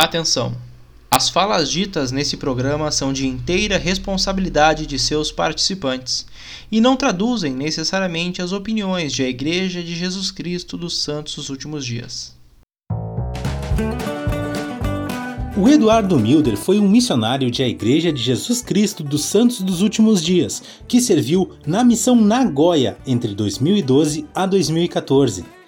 Atenção! As falas ditas nesse programa são de inteira responsabilidade de seus participantes e não traduzem necessariamente as opiniões de a Igreja de Jesus Cristo dos Santos dos Últimos Dias. O Eduardo Milder foi um missionário de a Igreja de Jesus Cristo dos Santos dos Últimos Dias, que serviu na missão Nagoya entre 2012 a 2014.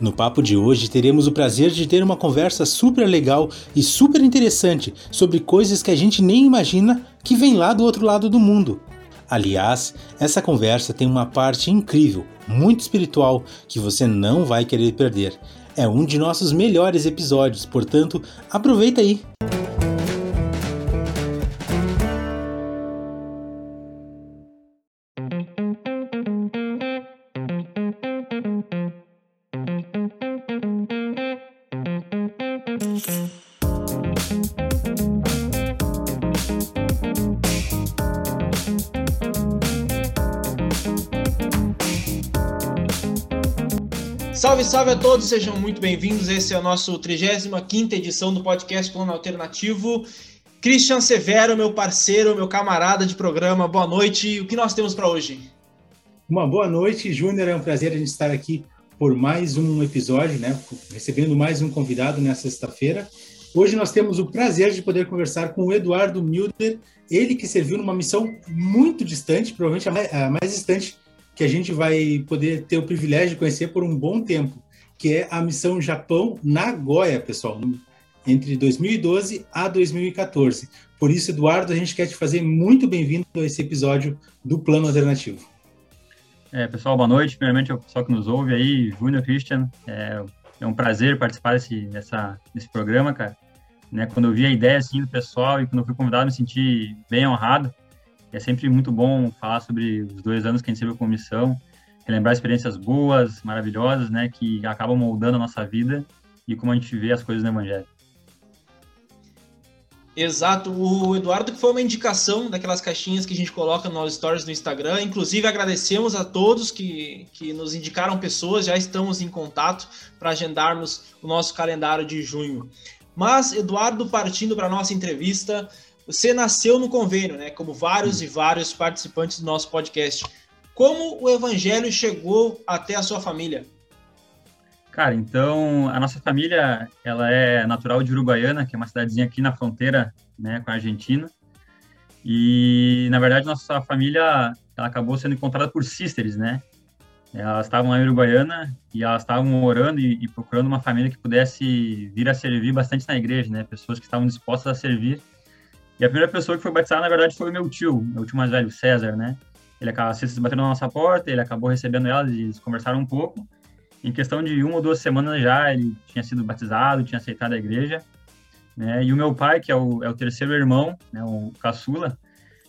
No papo de hoje teremos o prazer de ter uma conversa super legal e super interessante sobre coisas que a gente nem imagina que vem lá do outro lado do mundo. Aliás, essa conversa tem uma parte incrível, muito espiritual, que você não vai querer perder. É um de nossos melhores episódios, portanto, aproveita aí! Salve, salve a todos, sejam muito bem-vindos. Esse é o nosso 35 edição do podcast Plano Alternativo. Christian Severo, meu parceiro, meu camarada de programa, boa noite. O que nós temos para hoje? Uma boa noite, Júnior. É um prazer a gente estar aqui por mais um episódio, né? Recebendo mais um convidado nessa sexta-feira. Hoje nós temos o prazer de poder conversar com o Eduardo Milder, ele que serviu numa missão muito distante, provavelmente a mais, a mais distante que a gente vai poder ter o privilégio de conhecer por um bom tempo, que é a missão Japão Nagoya, pessoal, entre 2012 a 2014. Por isso, Eduardo, a gente quer te fazer muito bem-vindo a esse episódio do Plano Alternativo. É, pessoal, boa noite. Primeiramente, o pessoal que nos ouve aí, Júnior, Christian, é, é, um prazer participar desse, dessa, desse programa, cara. Né, quando eu vi a ideia assim, do pessoal e quando eu fui convidado, me senti bem honrado é sempre muito bom falar sobre os dois anos que a gente serviu com missão, relembrar experiências boas, maravilhosas, né, que acabam moldando a nossa vida e como a gente vê as coisas no Evangelho. Exato, o Eduardo que foi uma indicação daquelas caixinhas que a gente coloca nos stories do Instagram. Inclusive, agradecemos a todos que, que nos indicaram pessoas, já estamos em contato para agendarmos o nosso calendário de junho. Mas, Eduardo, partindo para a nossa entrevista, você nasceu no convênio, né? Como vários e vários participantes do nosso podcast. Como o evangelho chegou até a sua família? Cara, então a nossa família ela é natural de Uruguaiana, que é uma cidadezinha aqui na fronteira, né, com a Argentina. E na verdade nossa família ela acabou sendo encontrada por sisters, né? Elas estavam lá em Uruguaiana e elas estavam orando e, e procurando uma família que pudesse vir a servir bastante na igreja, né? Pessoas que estavam dispostas a servir e a primeira pessoa que foi batizada, na verdade, foi o meu tio, meu tio mais velho, César, né? Ele acabou se batendo na nossa porta, ele acabou recebendo ela, eles conversaram um pouco. Em questão de uma ou duas semanas já, ele tinha sido batizado, tinha aceitado a igreja. Né? E o meu pai, que é o, é o terceiro irmão, né, o caçula,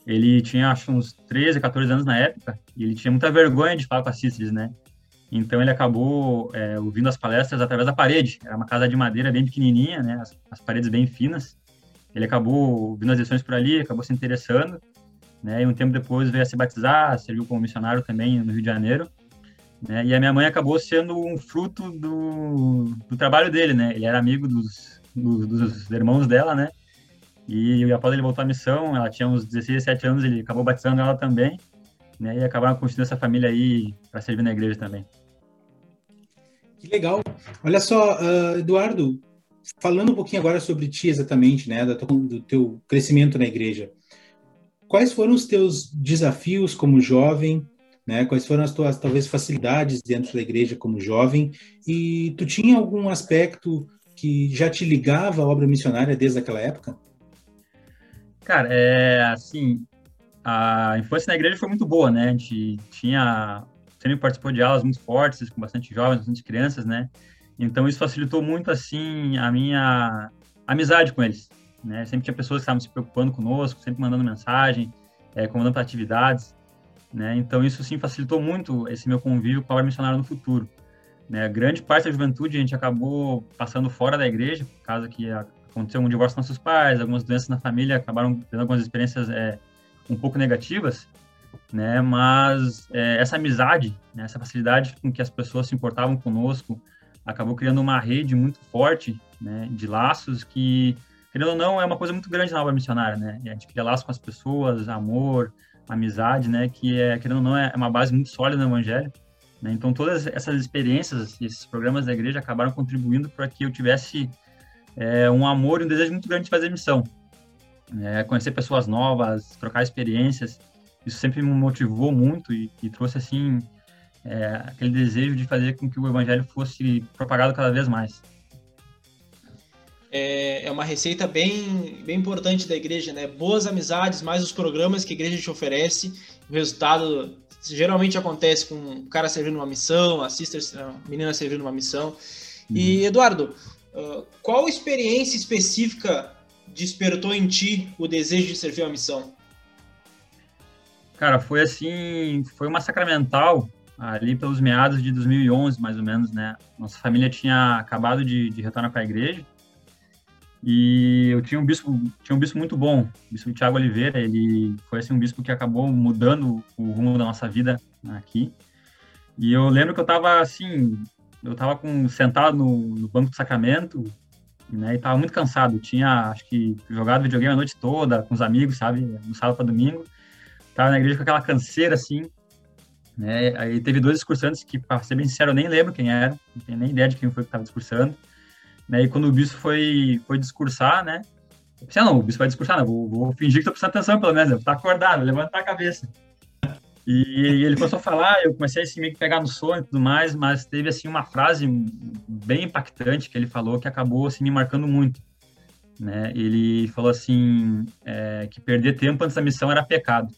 ele tinha, acho, uns 13, 14 anos na época, e ele tinha muita vergonha de falar com a Cíceres, né? Então ele acabou é, ouvindo as palestras através da parede. Era uma casa de madeira bem pequenininha, né? As, as paredes bem finas. Ele acabou vindo as lições por ali, acabou se interessando, né? E um tempo depois veio a se batizar, serviu como missionário também no Rio de Janeiro. Né? E a minha mãe acabou sendo um fruto do, do trabalho dele, né? Ele era amigo dos, dos, dos irmãos dela, né? E após ele voltar à missão, ela tinha uns 16, 17 anos, ele acabou batizando ela também, né? E acabaram construindo essa família aí para servir na igreja também. Que legal. Olha só, uh, Eduardo, falando um pouquinho agora sobre ti exatamente, né, do teu crescimento na igreja. Quais foram os teus desafios como jovem, né? Quais foram as tuas talvez facilidades dentro da igreja como jovem? E tu tinha algum aspecto que já te ligava à obra missionária desde aquela época? Cara, é assim, a infância na igreja foi muito boa, né? A gente tinha sempre participou de aulas muito fortes com bastante jovens, bastante crianças, né? Então isso facilitou muito assim a minha amizade com eles. Né? Sempre tinha pessoas que estavam se preocupando conosco, sempre mandando mensagem, é, convidando para atividades. Né? Então isso sim facilitou muito esse meu convívio com a obra missionária no futuro. Né? Grande parte da juventude a gente acabou passando fora da igreja, por causa que aconteceu um divórcio com nossos pais, algumas doenças na família acabaram tendo algumas experiências é, um pouco negativas, né? Mas é, essa amizade, né? essa facilidade com que as pessoas se importavam conosco, acabou criando uma rede muito forte né, de laços que, querendo ou não, é uma coisa muito grande na obra missionária, né? A gente cria laços com as pessoas, amor, amizade, né? Que é, querendo ou não, é uma base muito sólida no Evangelho. Né? Então, todas essas experiências, esses programas da igreja acabaram contribuindo para que eu tivesse é, um amor e um desejo muito grande de fazer missão. É, conhecer pessoas novas, trocar experiências, isso sempre me motivou muito e, e trouxe, assim, é, aquele desejo de fazer com que o evangelho fosse propagado cada vez mais. É, é uma receita bem, bem importante da igreja, né? Boas amizades, mais os programas que a igreja te oferece. O resultado geralmente acontece com o cara servindo uma missão, a sister, a menina servindo uma missão. Uhum. E, Eduardo, uh, qual experiência específica despertou em ti o desejo de servir uma missão? Cara, foi assim, foi uma sacramental ali pelos meados de 2011, mais ou menos, né? Nossa família tinha acabado de, de retornar para a igreja e eu tinha um bispo, tinha um bispo muito bom, o bispo Tiago Oliveira, ele foi assim um bispo que acabou mudando o rumo da nossa vida aqui. E eu lembro que eu estava assim, eu estava com sentado no, no, banco do sacramento, né, e estava muito cansado. Tinha, acho que jogado videogame a noite toda com os amigos, sabe, no sábado para domingo. Tava na igreja com aquela canseira assim, né? Aí teve dois discursantes que, para ser bem sincero, eu nem lembro quem era, não tenho nem ideia de quem foi que estava discursando. Né? E quando o bispo foi, foi discursar, né? Eu pensei, ah, não, o bispo vai discursar, não, vou, vou fingir que estou prestando atenção, pelo menos, tá acordado, levantar a cabeça. E ele começou a falar, eu comecei assim, meio que pegar no sono e tudo mais, mas teve assim uma frase bem impactante que ele falou que acabou assim, me marcando muito. Né? Ele falou assim, é, que perder tempo antes da missão era pecado.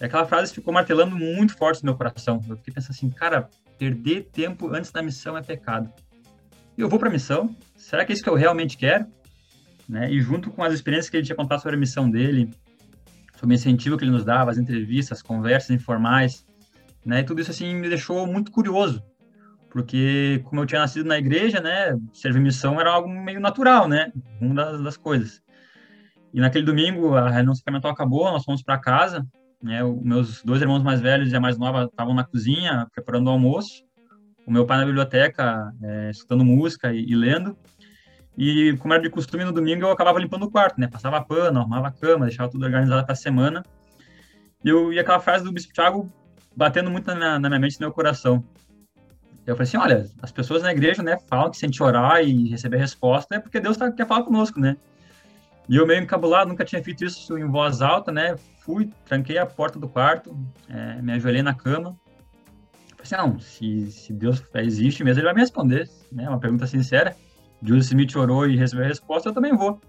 E aquela frase ficou martelando muito forte no meu coração. Eu fiquei pensando assim, cara, perder tempo antes da missão é pecado eu vou para a missão? Será que é isso que eu realmente quero? Né? E junto com as experiências que ele tinha contado sobre a missão dele, sobre o incentivo que ele nos dava, as entrevistas, as conversas informais, né? E tudo isso assim me deixou muito curioso, porque como eu tinha nascido na igreja, né, servir missão era algo meio natural, né, uma das, das coisas. E naquele domingo a reunião sacramental acabou, nós fomos para casa, né, meus dois irmãos mais velhos e a mais nova estavam na cozinha preparando o almoço o meu pai na biblioteca, é, escutando música e, e, lendo. E, como era de costume, no domingo eu acabava limpando o quarto, né? Passava pano, arrumava a cama, deixava tudo organizado para a semana. E, eu, e aquela frase do Bispo Tiago batendo muito na, na minha mente e no meu coração. Eu falei assim, olha, as pessoas na igreja, né, falam que se a gente orar e receber resposta é porque Deus tá, quer falar conosco, né? E eu meio encabulado, nunca tinha feito isso em voz alta, né? Fui, tranquei a porta do quarto, é, me ajoelhei na cama, assim, não, se, se Deus existe mesmo, ele vai me responder, né? Uma pergunta sincera. Joseph Smith orou e recebeu a resposta, eu também vou.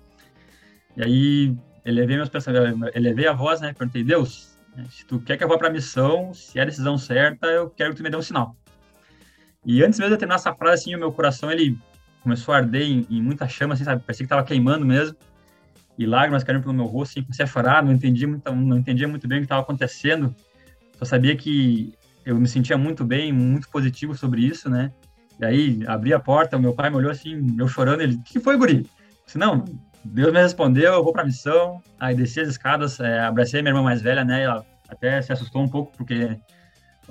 E aí, elevei meus pensamentos, elevei a voz, né? Perguntei, Deus, né, se tu quer que eu vá para a missão, se é a decisão certa, eu quero que tu me dê um sinal. E antes mesmo de eu terminar essa frase, assim, o meu coração, ele começou a arder em, em muita chama, assim, sabe? Parecia que estava queimando mesmo. E lágrimas caindo pelo meu rosto, assim, comecei a chorar, não entendia muito, não entendia muito bem o que estava acontecendo. Só sabia que eu me sentia muito bem, muito positivo sobre isso, né? E aí, abri a porta, o meu pai me olhou assim, eu chorando, ele, o que foi, guri? Disse, não, Deus me respondeu, eu vou pra missão. Aí desci as escadas, é, abracei minha irmã mais velha, né? Ela até se assustou um pouco, porque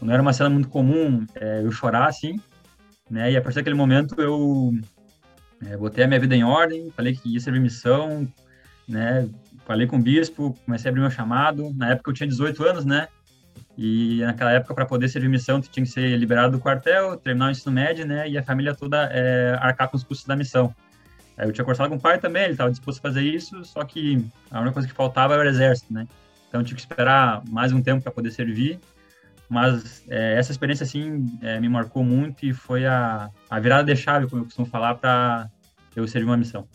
não era uma cena muito comum é, eu chorar assim, né? E a partir daquele momento eu é, botei a minha vida em ordem, falei que ia servir missão, né? Falei com o bispo, comecei a abrir meu chamado. Na época eu tinha 18 anos, né? E naquela época, para poder servir missão, tu tinha que ser liberado do quartel, terminar o ensino médio, né? E a família toda é, arcar com os custos da missão. Aí eu tinha conversado com o pai também, ele estava disposto a fazer isso, só que a única coisa que faltava era o exército, né? Então eu tive que esperar mais um tempo para poder servir. Mas é, essa experiência, assim, é, me marcou muito e foi a, a virada de chave, como eu costumo falar, para eu servir uma missão.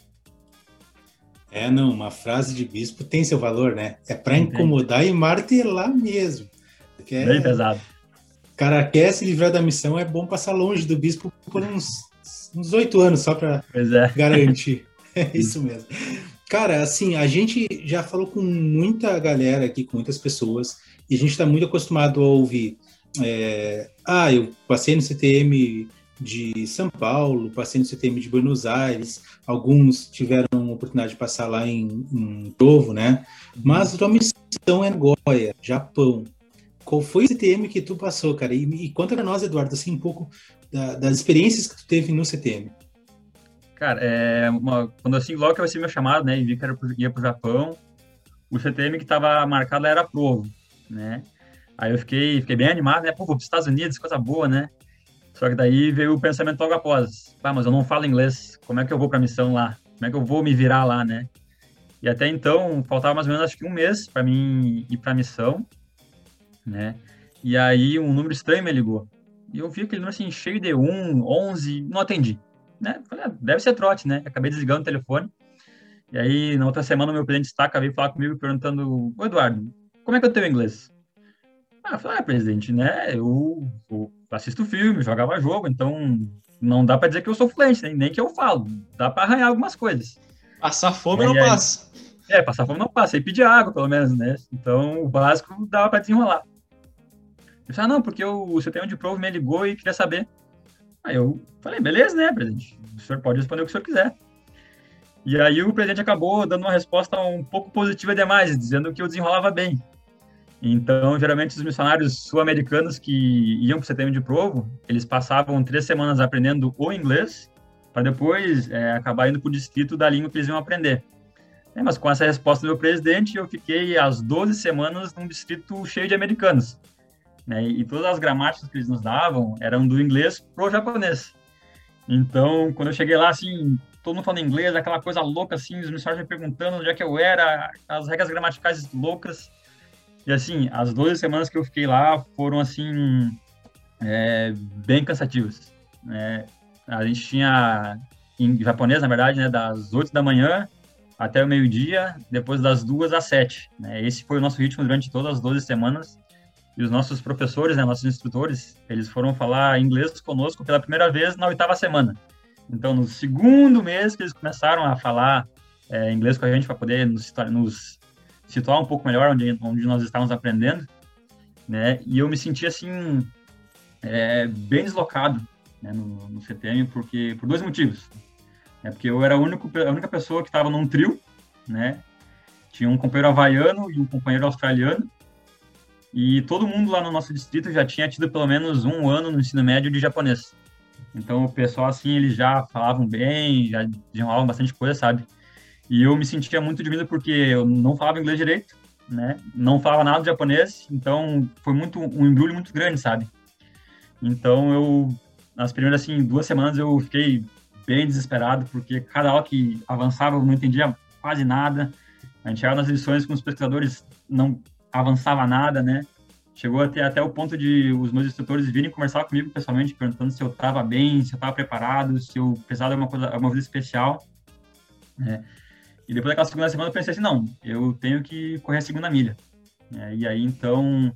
É, não, uma frase de bispo tem seu valor, né? É para incomodar e martelar mesmo. Quer, Bem pesado. Cara quer se livrar da missão, é bom passar longe do bispo por uns oito anos só para é. garantir. É isso mesmo. Cara, assim, a gente já falou com muita galera aqui, com muitas pessoas, e a gente está muito acostumado a ouvir. É, ah, eu passei no CTM de São Paulo, passei no CTM de Buenos Aires, alguns tiveram a oportunidade de passar lá em, em Provo, né? Mas tua missão é Nagoya, Japão. Qual foi o CTM que tu passou, cara? E, e conta pra nós, Eduardo, assim, um pouco da, das experiências que tu teve no CTM. Cara, é uma, quando assim, logo que eu recebi meu chamado, né, e vi que era pro, ia pro Japão, o CTM que estava marcado era provo, né? Aí eu fiquei, fiquei bem animado, né? Pô, vou para os Estados Unidos, coisa boa, né? Só que daí veio o pensamento logo após. Ah, mas eu não falo inglês, como é que eu vou para a missão lá? Como é que eu vou me virar lá, né? E até então, faltava mais ou menos, acho que um mês para mim ir para a missão, né? E aí um número estranho me ligou. E eu vi aquele número assim, cheio de 1, 11, não atendi. Né? Falei, ah, deve ser trote, né? Acabei desligando o telefone. E aí, na outra semana, o meu presidente destaca veio falar comigo perguntando: Eduardo, como é que eu tenho inglês? Ah, eu falei, ah, presidente, né? Eu, eu, assisto filme, jogava jogo, então não dá para dizer que eu sou fluente, nem, nem que eu falo. Dá para arranhar algumas coisas. Passar fome não aí, passa. É, passar fome não passa. E pedir água, pelo menos, né? Então, o básico dava para desenrolar. Eu falei, ah, não, porque o, o CTM de Provo me ligou e queria saber. Aí eu falei, beleza, né, presidente? O senhor pode responder o que o senhor quiser. E aí o presidente acabou dando uma resposta um pouco positiva demais, dizendo que eu desenrolava bem. Então, geralmente, os missionários sul-americanos que iam para o CTM de Provo, eles passavam três semanas aprendendo o inglês, para depois é, acabar indo para o distrito da língua que eles iam aprender. É, mas com essa resposta do meu presidente, eu fiquei as 12 semanas num distrito cheio de americanos. Né? E todas as gramáticas que eles nos davam eram do inglês pro japonês. Então, quando eu cheguei lá, assim, todo mundo falando inglês, aquela coisa louca, assim, os missionários me perguntando onde é que eu era, as regras gramaticais loucas. E assim, as 12 semanas que eu fiquei lá foram assim é, bem cansativas. Né? A gente tinha em japonês, na verdade, né, das 8 da manhã até o meio-dia, depois das duas às 7. Né? Esse foi o nosso ritmo durante todas as 12 semanas. E os nossos professores, né, nossos instrutores, eles foram falar inglês conosco pela primeira vez na oitava semana. Então, no segundo mês que eles começaram a falar é, inglês com a gente para poder nos, nos situar um pouco melhor onde, onde nós estávamos aprendendo, né? E eu me senti assim é, bem deslocado né, no, no, CTM porque por dois motivos. É porque eu era a, único, a única pessoa que estava num trio, né? Tinha um companheiro havaiano e um companheiro australiano. E todo mundo lá no nosso distrito já tinha tido pelo menos um ano no ensino médio de japonês. Então o pessoal assim, eles já falavam bem, já desenrolavam bastante coisa, sabe? E eu me sentia muito diminuído porque eu não falava inglês direito, né? Não falava nada de japonês, então foi muito um embrulho muito grande, sabe? Então eu nas primeiras assim duas semanas eu fiquei bem desesperado porque cada aula que avançava eu não entendia quase nada. A gente chegava nas lições com os pesquisadores não avançava nada, né? Chegou até até o ponto de os meus instrutores virem conversar comigo pessoalmente perguntando se eu estava bem, se eu estava preparado, se eu precisava de alguma coisa, alguma coisa especial, né? E depois daquela segunda semana eu pensei assim, não, eu tenho que correr a segunda milha. É, e aí, então,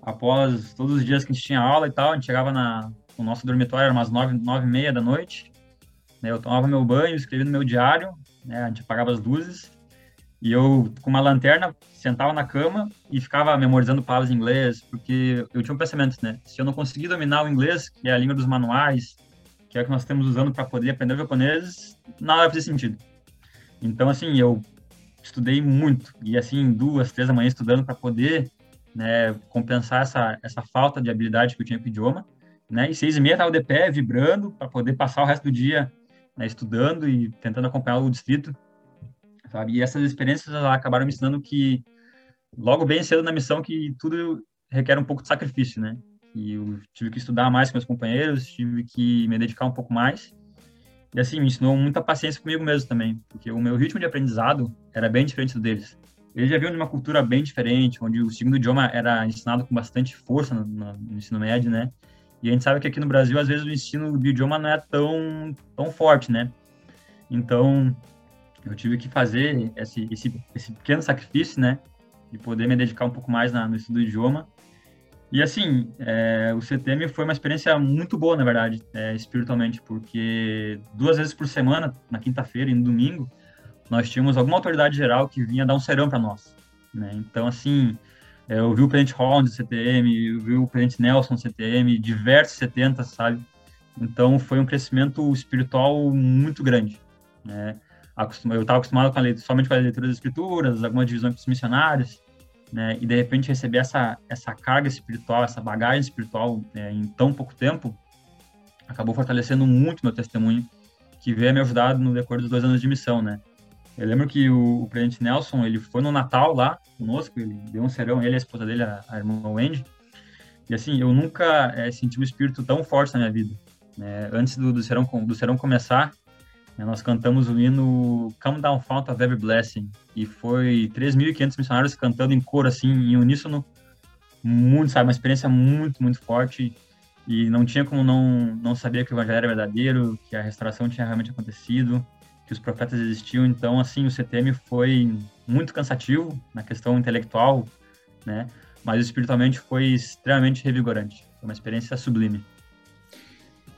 após todos os dias que a gente tinha aula e tal, a gente chegava na, no nosso dormitório, era umas nove, nove e meia da noite, né, eu tomava meu banho, escrevia no meu diário, né, a gente apagava as luzes, e eu, com uma lanterna, sentava na cama e ficava memorizando palavras em inglês, porque eu tinha um pensamento, né, se eu não conseguir dominar o inglês, que é a língua dos manuais, que é o que nós estamos usando para poder aprender o japonês, nada vai fazer sentido. Então, assim, eu estudei muito, e assim, duas, três da manhã estudando para poder né, compensar essa, essa falta de habilidade que eu tinha com o idioma, né, e seis e meia estava de pé, vibrando, para poder passar o resto do dia né, estudando e tentando acompanhar o distrito, sabe, e essas experiências acabaram me ensinando que, logo bem cedo na missão, que tudo requer um pouco de sacrifício, né, e eu tive que estudar mais com meus companheiros, tive que me dedicar um pouco mais, e assim, me ensinou muita paciência comigo mesmo também, porque o meu ritmo de aprendizado era bem diferente do deles. Eles já vinham de uma cultura bem diferente, onde o segundo idioma era ensinado com bastante força no, no, ensino médio, né? E a gente sabe que aqui no Brasil, às vezes, o ensino do idioma não é tão, tão forte, né? Então, eu tive que fazer esse, esse, esse pequeno sacrifício, né? De poder me dedicar um pouco mais na, no estudo do idioma e assim, é, o CTM foi uma experiência muito boa, na verdade, é, espiritualmente, porque duas vezes por semana, na quinta-feira e no domingo, nós tínhamos alguma autoridade geral que vinha dar um serão para nós. Né? Então, assim, é, eu vi o presidente Holland do CTM, eu vi o presidente Nelson do CTM, diversos 70, sabe? Então, foi um crescimento espiritual muito grande. Né? Eu estava acostumado com a leitura, somente com a leitura das escrituras, algumas divisões dos missionários, né, e de repente receber essa, essa carga espiritual, essa bagagem espiritual é, em tão pouco tempo, acabou fortalecendo muito meu testemunho que veio me ajudar no decorrer dos dois anos de missão, né? Eu lembro que o, o presidente Nelson, ele foi no Natal lá conosco, ele deu um serão, ele e a esposa dele, a, a irmã Wendy, e assim, eu nunca é, senti um espírito tão forte na minha vida. Né? Antes do, do, serão, do serão começar, né, nós cantamos o hino Come Down Fount of Every Blessing, e foi 3.500 missionários cantando em coro, assim, em uníssono, muito, sabe, uma experiência muito, muito forte, e não tinha como não, não saber que o evangelho era verdadeiro, que a restauração tinha realmente acontecido, que os profetas existiam. Então, assim, o CTM foi muito cansativo na questão intelectual, né? Mas espiritualmente foi extremamente revigorante. Foi uma experiência sublime.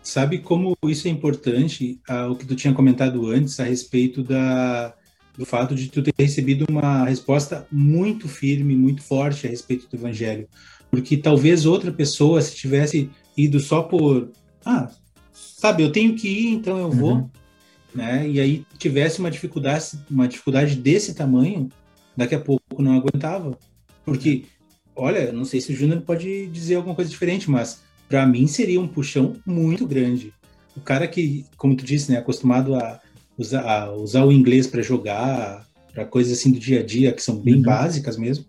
Sabe como isso é importante, ah, o que tu tinha comentado antes a respeito da, do fato de tu ter recebido uma resposta muito firme, muito forte a respeito do evangelho. Porque talvez outra pessoa, se tivesse ido só por, ah, sabe, eu tenho que ir, então eu vou, uhum. né? E aí tivesse uma dificuldade, uma dificuldade desse tamanho, daqui a pouco não aguentava. Porque, olha, não sei se o Júnior pode dizer alguma coisa diferente, mas para mim seria um puxão muito grande. O cara que, como tu disse, né, acostumado a usar, a usar o inglês para jogar, para coisas assim do dia a dia que são bem uhum. básicas mesmo,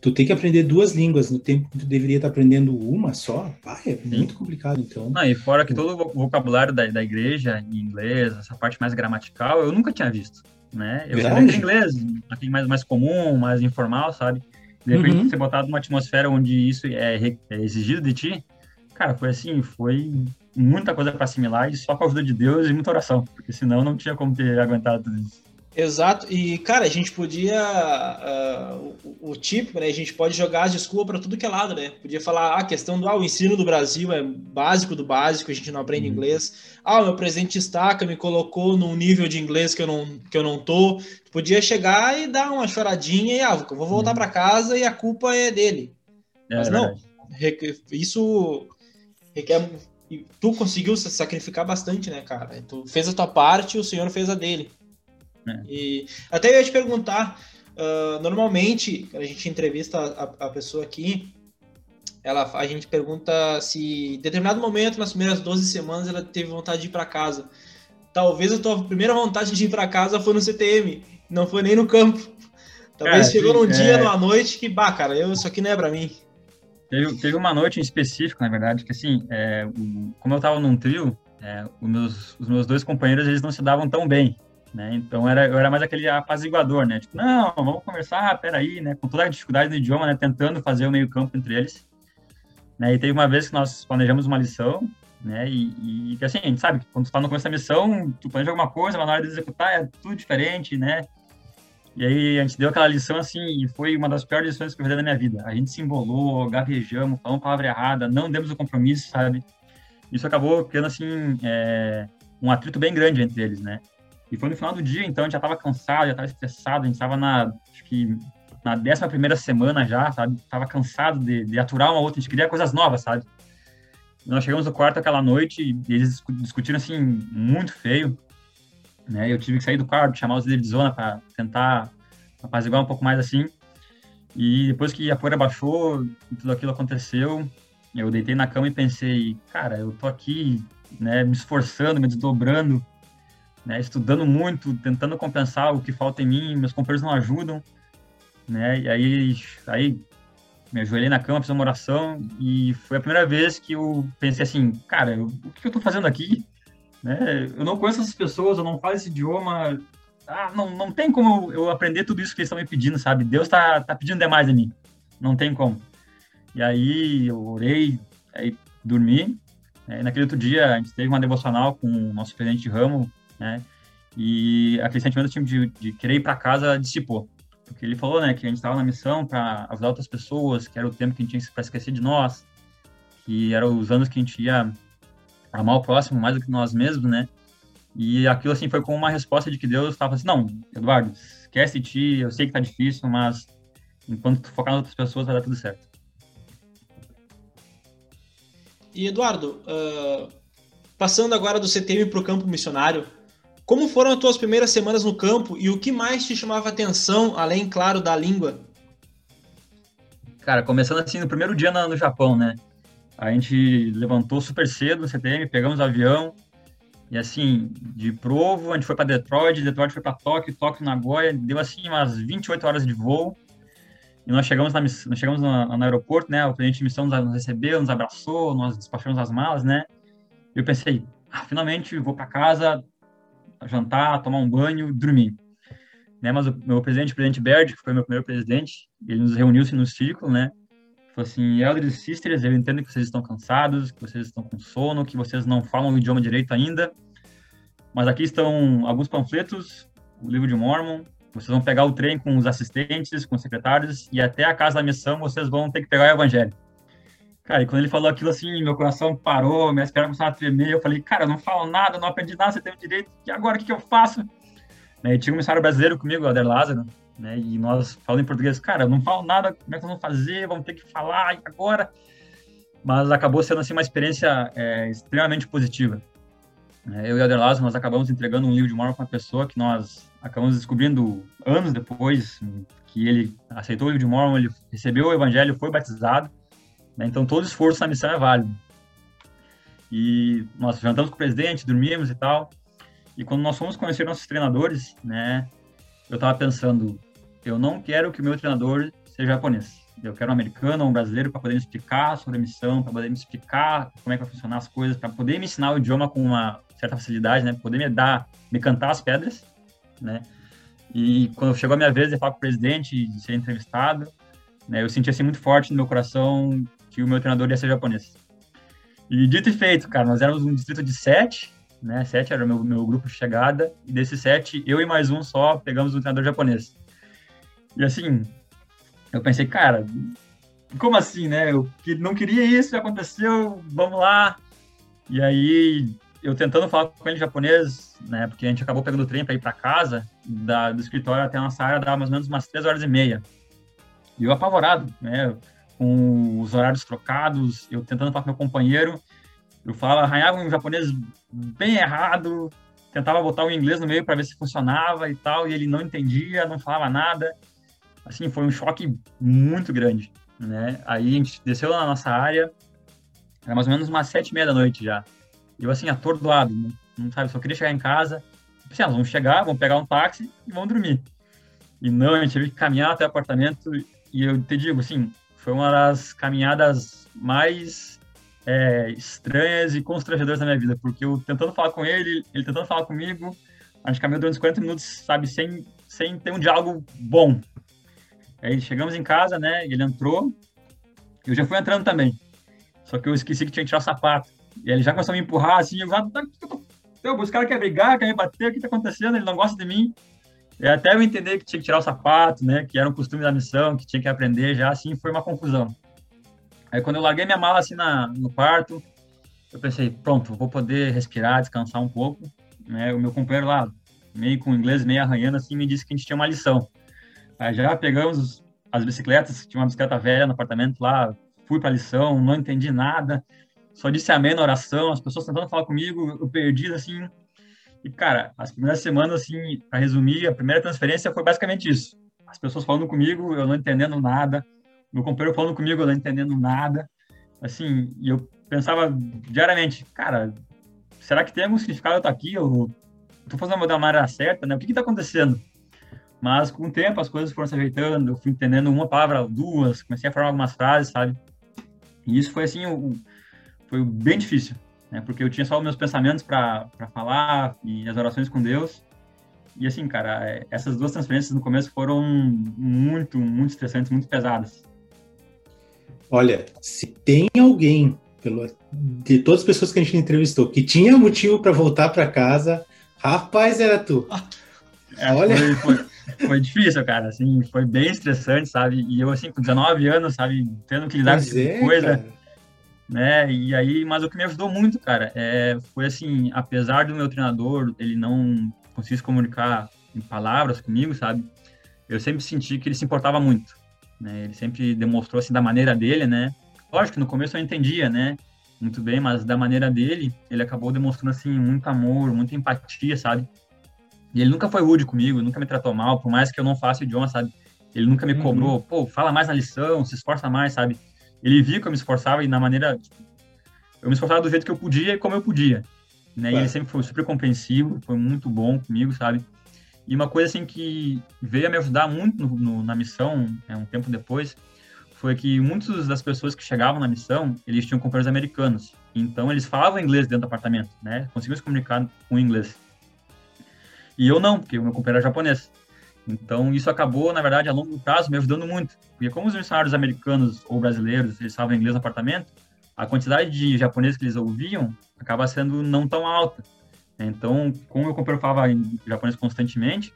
tu tem que aprender duas línguas no tempo que tu deveria estar aprendendo uma só, pá, é Sim. muito complicado, então. Ah, e fora que todo o vocabulário da, da igreja em inglês, essa parte mais gramatical, eu nunca tinha visto, né? Eu sabia inglês, aquele mais, mais comum, mais informal, sabe? De repente, uhum. ser botado numa atmosfera onde isso é, é exigido de ti, cara, foi assim, foi muita coisa para assimilar e só com a ajuda de Deus e muita oração, porque senão não tinha como ter aguentado tudo isso. Exato, e cara, a gente podia. Uh, o, o típico, né? A gente pode jogar as desculpas para tudo que é lado, né? Podia falar ah, a questão do ah, o ensino do Brasil é básico do básico, a gente não aprende uhum. inglês. Ah, o meu presidente estaca me colocou num nível de inglês que eu não, que eu não tô. Podia chegar e dar uma choradinha e ah, vou voltar uhum. para casa e a culpa é dele. É, Mas não, isso requer. Tu conseguiu se sacrificar bastante, né, cara? Tu fez a tua parte e o senhor fez a dele. É. E até eu ia te perguntar, uh, normalmente, quando a gente entrevista a, a, pessoa aqui, ela, a gente pergunta se em determinado momento, nas primeiras 12 semanas, ela teve vontade de ir para casa. Talvez a tua primeira vontade de ir para casa foi no CTM, não foi nem no campo. Talvez cara, chegou num é... dia, numa noite, que, bah, cara, eu, isso aqui não é para mim. Teve, teve uma noite em específico, na verdade, que assim, é, como eu tava num trio, é, os, meus, os meus dois companheiros, eles não se davam tão bem né? Então era, eu era mais aquele apaziguador, né? Tipo, não, vamos conversar, peraí, né? Com toda a dificuldade do idioma, né? Tentando fazer o meio campo entre eles. Né? E teve uma vez que nós planejamos uma lição, né? E, e assim, a gente sabe que quando tu tá no começo da missão, tu planeja alguma coisa, mas na hora de executar é tudo diferente, né? E aí a gente deu aquela lição assim, e foi uma das piores lições que eu fiz na minha vida. A gente se embolou, gavejamos, falamos palavra errada, não demos o compromisso, sabe? Isso acabou criando assim é, um atrito bem grande entre eles, né? E foi no final do dia, então, a gente já estava cansado, já estava estressado, a gente estava na, acho que, na décima primeira semana já, sabe? Tava cansado de, de aturar uma outra, a gente queria coisas novas, sabe? Nós chegamos no quarto aquela noite e eles discutiram, assim, muito feio, né? Eu tive que sair do quarto, chamar os líderes de zona para tentar apaziguar um pouco mais, assim. E depois que a poeira baixou, tudo aquilo aconteceu, eu deitei na cama e pensei, cara, eu tô aqui, né, me esforçando, me desdobrando, né, estudando muito, tentando compensar o que falta em mim, meus companheiros não ajudam, né, e aí, aí me ajoelhei na cama, fiz uma oração e foi a primeira vez que eu pensei assim, cara, eu, o que eu estou fazendo aqui? Né, eu não conheço essas pessoas, eu não falo esse idioma, ah, não, não tem como eu aprender tudo isso que eles estão me pedindo, sabe? Deus está tá pedindo demais de mim, não tem como. E aí eu orei, aí dormi, né, naquele outro dia a gente teve uma devocional com o nosso presidente de ramo, né? E aquele sentimento de, de querer ir para casa dissipou. Porque ele falou, né, que a gente estava na missão para ajudar outras pessoas, que era o tempo que a gente tinha para esquecer de nós, que eram os anos que a gente ia amar o próximo mais do que nós mesmos, né? E aquilo, assim, foi como uma resposta de que Deus estava assim, não, Eduardo, esquece de ti, eu sei que tá difícil, mas enquanto tu focar nas outras pessoas, vai dar tudo certo. E, Eduardo, uh, passando agora do CTM para o campo missionário, como foram as tuas primeiras semanas no campo e o que mais te chamava atenção, além, claro, da língua? Cara, começando assim no primeiro dia no, Japão, né? A gente levantou super cedo no CTM, pegamos o avião E assim, de Provo, a gente foi para Detroit, Detroit foi para Tóquio, Tóquio, Nagoya, deu assim umas 28 horas de voo. E nós chegamos, na, nós chegamos no, no aeroporto, né? O presidente de missão nos recebeu, nos abraçou, nós despachamos as malas, né? Eu pensei, ah, finalmente vou para casa, jantar, tomar um banho, dormir. Né? Mas o meu presidente, o presidente Baird, que foi meu primeiro presidente, ele nos reuniu-se no círculo, né? Falou assim, Elders e Sisters, eu entendo que vocês estão cansados, que vocês estão com sono, que vocês não falam o idioma direito ainda, mas aqui estão alguns panfletos, o livro de Mormon, vocês vão pegar o trem com os assistentes, com os secretários, e até a casa da missão vocês vão ter que pegar o evangelho. Cara, e quando ele falou aquilo assim, meu coração parou, minhas pernas começaram a tremer. Eu falei, cara, eu não falo nada, não aprendi nada, você tem o direito, e agora o que, que eu faço? E tinha um missionário brasileiro comigo, o Ader Lázaro, né, e nós falando em português, cara, eu não falo nada, como é que nós vamos fazer? Vamos ter que falar, agora? Mas acabou sendo assim uma experiência é, extremamente positiva. É, eu e o Ader Lázaro, nós acabamos entregando um livro de Mormon para uma pessoa que nós acabamos descobrindo anos depois que ele aceitou o livro de Mormon, ele recebeu o evangelho, foi batizado, né? Então, todo esforço na missão é válido. E nós jantamos com o presidente, dormimos e tal. E quando nós fomos conhecer nossos treinadores, né, eu estava pensando, eu não quero que o meu treinador seja japonês. Eu quero um americano ou um brasileiro para poder me explicar sobre a missão, para poder me explicar como é que vai funcionar as coisas, para poder me ensinar o idioma com uma certa facilidade, né, poder me dar, me cantar as pedras, né. E quando chegou a minha vez de falar com o presidente, de ser entrevistado, né, eu senti assim muito forte no meu coração que o meu treinador ia ser japonês. E dito e feito, cara, nós éramos um distrito de sete, né? Sete era o meu, meu grupo de chegada, e desses sete, eu e mais um só pegamos um treinador japonês. E assim, eu pensei, cara, como assim, né? Eu não queria isso, aconteceu, vamos lá. E aí, eu tentando falar com ele em japonês, né? Porque a gente acabou pegando o trem para ir para casa, da, do escritório até a nossa área dava mais ou menos umas três horas e meia. E eu apavorado, né? com os horários trocados, eu tentando falar com meu companheiro, eu falava, arranhava um japonês bem errado, tentava botar o inglês no meio para ver se funcionava e tal, e ele não entendia, não falava nada. Assim, foi um choque muito grande, né? Aí a gente desceu na nossa área, era mais ou menos umas sete e meia da noite já. Eu, assim, atordoado, não, não sabe, só queria chegar em casa. Pensei, ah, vamos chegar, vamos pegar um táxi e vamos dormir. E não, a gente teve que caminhar até o apartamento, e eu te digo, assim, foi uma das caminhadas mais é, estranhas e constrangedoras da minha vida, porque eu tentando falar com ele, ele tentando falar comigo, a gente caminhou durante uns 40 minutos, sabe, sem, sem ter um diálogo bom. Aí chegamos em casa, né, ele entrou, eu já fui entrando também, só que eu esqueci que tinha que tirar o sapato. E ele já começou a me empurrar, assim, eu já, tá, esse cara quer brigar, quer me bater, o que tá acontecendo? Ele não gosta de mim. E até eu entender que tinha que tirar o sapato, né? Que era um costume da missão, que tinha que aprender já, assim, foi uma confusão. Aí quando eu larguei minha mala assim na, no quarto, eu pensei, pronto, vou poder respirar, descansar um pouco. Né? O meu companheiro lá, meio com inglês, meio arranhando, assim, me disse que a gente tinha uma lição. Aí já pegamos as bicicletas, tinha uma bicicleta velha no apartamento lá, fui para a lição, não entendi nada, só disse amém na oração, as pessoas tentando falar comigo, eu perdi, assim, e, cara, as primeiras semanas, assim, para resumir, a primeira transferência foi basicamente isso. As pessoas falando comigo, eu não entendendo nada. Meu companheiro falando comigo, eu não entendendo nada. Assim, e eu pensava diariamente, cara, será que tem algum significado eu estar aqui? Eu estou fazendo da maneira certa, né? O que está acontecendo? Mas com o tempo as coisas foram se ajeitando, eu fui entendendo uma palavra, duas, comecei a formar algumas frases, sabe? E isso foi assim, um, foi bem difícil né? Porque eu tinha só os meus pensamentos para falar e as orações com Deus. E assim, cara, é, essas duas transferências no começo foram muito, muito estressantes, muito pesadas. Olha, se tem alguém pelo, de todas as pessoas que a gente entrevistou que tinha motivo para voltar para casa, rapaz, era tu. É, Olha, foi, foi, foi, difícil, cara. Assim, foi bem estressante, sabe? E eu assim com 19 anos, sabe, tendo que lidar com tipo é, coisa. Cara né? E aí, mas o que me ajudou muito, cara, é, foi assim, apesar do meu treinador ele não conseguir se comunicar em palavras comigo, sabe? Eu sempre senti que ele se importava muito, né? Ele sempre demonstrou assim da maneira dele, né? Lógico que no começo eu entendia, né? Muito bem, mas da maneira dele, ele acabou demonstrando assim muito amor, muita empatia, sabe? E ele nunca foi rude comigo, nunca me tratou mal, por mais que eu não faça idioma, sabe? Ele nunca me uhum. cobrou, pô, fala mais na lição, se esforça mais, sabe? ele via que eu me esforçava e na maneira. Eu me esforçava do jeito que eu podia e como eu podia. né? E ele sempre foi super compreensivo, foi muito bom comigo, sabe? E uma coisa assim que veio a me ajudar muito no, no, na missão, né, um tempo depois, foi que muitas das pessoas que chegavam na missão, eles tinham companheiros americanos. Então eles falavam inglês dentro do apartamento, né? Conseguiam se comunicar com inglês. E eu não, porque o meu companheiro era japonês. Então isso acabou, na verdade, a longo prazo me ajudando muito, porque como os missionários americanos ou brasileiros, eles falavam inglês no apartamento, a quantidade de japoneses que eles ouviam acaba sendo não tão alta. Então, como eu companheiro falava em japonês constantemente,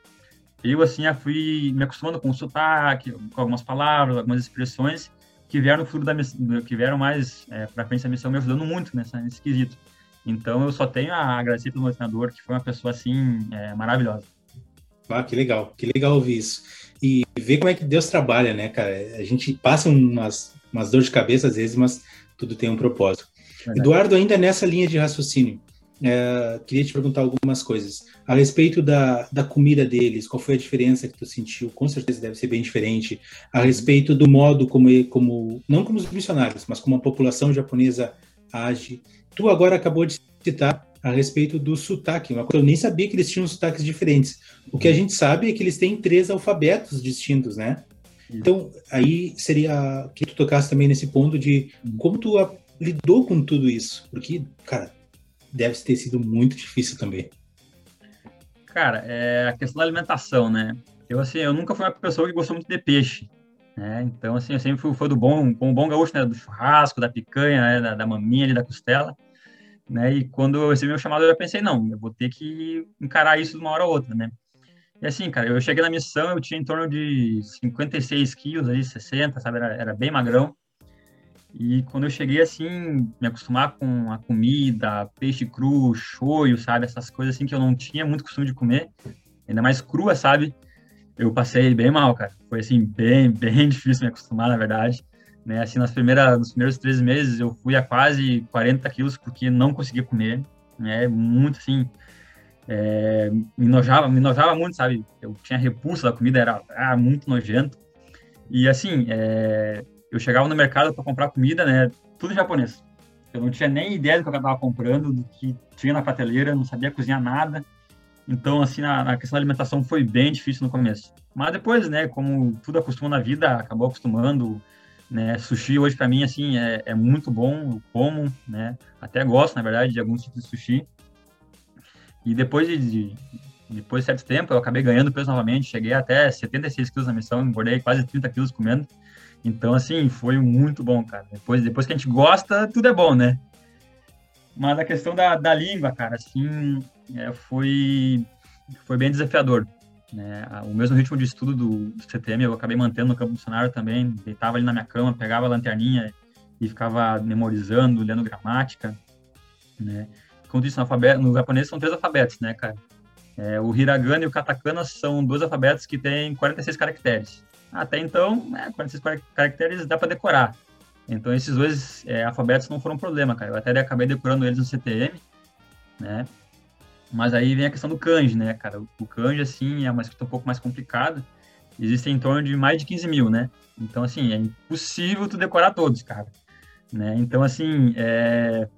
eu assim já fui me acostumando com o sotaque, com algumas palavras, algumas expressões que vieram no futuro da que vieram mais é, para frente da missão me ajudando muito nessa, nesse quesito. Então eu só tenho a agradecer pelo meu treinador, que foi uma pessoa assim é, maravilhosa. Ah, que legal, que legal ouvir isso. E ver como é que Deus trabalha, né, cara? A gente passa umas, umas dores de cabeça às vezes, mas tudo tem um propósito. Verdade. Eduardo, ainda nessa linha de raciocínio, é, queria te perguntar algumas coisas. A respeito da, da comida deles, qual foi a diferença que tu sentiu? Com certeza deve ser bem diferente. A respeito do modo como, como não como os missionários, mas como a população japonesa age. Tu agora acabou de citar a respeito do sotaque, uma coisa eu nem sabia que eles tinham sotaques diferentes. O que a gente sabe é que eles têm três alfabetos distintos, né? Então, aí seria que tu tocasse também nesse ponto de uhum. como tu lidou com tudo isso, porque, cara, deve ter sido muito difícil também. Cara, é a questão da alimentação, né? Eu, assim, eu nunca fui uma pessoa que gostou muito de peixe, né? Então, assim, eu sempre fui, do bom, com o bom gaúcho, né? Do churrasco, da picanha, né? da, da maminha, da costela, né? E quando eu recebi meu chamado, eu já pensei, não, eu vou ter que encarar isso de uma hora ou outra, né? E assim, cara, eu cheguei na missão, eu tinha em torno de 56 quilos ali, 60, sabe? Era, era bem magrão. E quando eu cheguei, assim, me acostumar com a comida, peixe cru, shoyu, sabe? Essas coisas, assim, que eu não tinha muito costume de comer, ainda mais crua, sabe? Eu passei bem mal, cara. Foi, assim, bem, bem difícil me acostumar, na verdade. Né? Assim, nas primeiras, nos primeiros três meses, eu fui a quase 40 quilos porque não conseguia comer, né? Muito, assim, é, me nojava, me nojava muito, sabe? Eu tinha repulso da comida, era ah, muito nojento. E, assim, é, eu chegava no mercado para comprar comida, né? Tudo japonês. Eu não tinha nem ideia do que eu estava comprando, do que tinha na prateleira, não sabia cozinhar nada. Então, assim, na, na, questão da alimentação foi bem difícil no começo. Mas depois, né, como tudo acostuma na vida, acabou acostumando, né? Sushi hoje para mim, assim, é, é, muito bom, eu como, né? Até gosto, na verdade, de alguns tipos de sushi. E depois de, de depois de certo tempo, eu acabei ganhando peso novamente, cheguei até 76 quilos na missão, engordei quase 30 quilos comendo. Então, assim, foi muito bom, cara. Depois, depois que a gente gosta, tudo é bom, né? Mas a questão da, da língua, cara, assim, é, foi, foi bem desafiador. Né? O mesmo ritmo de estudo do, do CTM eu acabei mantendo no campo missionário também. Deitava ali na minha cama, pegava a lanterninha e ficava memorizando, lendo gramática, né? Como disse, no, alfabeto, no japonês são três alfabetos, né, cara? É, o hiragana e o katakana são dois alfabetos que têm 46 caracteres. Até então, né, 46 caracteres dá para decorar. Então, esses dois é, alfabetos não foram um problema, cara. Eu até acabei decorando eles no CTM, né? Mas aí vem a questão do kanji, né, cara? O kanji, assim, é uma escrita um pouco mais complicada. Existem em torno de mais de 15 mil, né? Então, assim, é impossível tu decorar todos, cara. Né? Então, assim, é...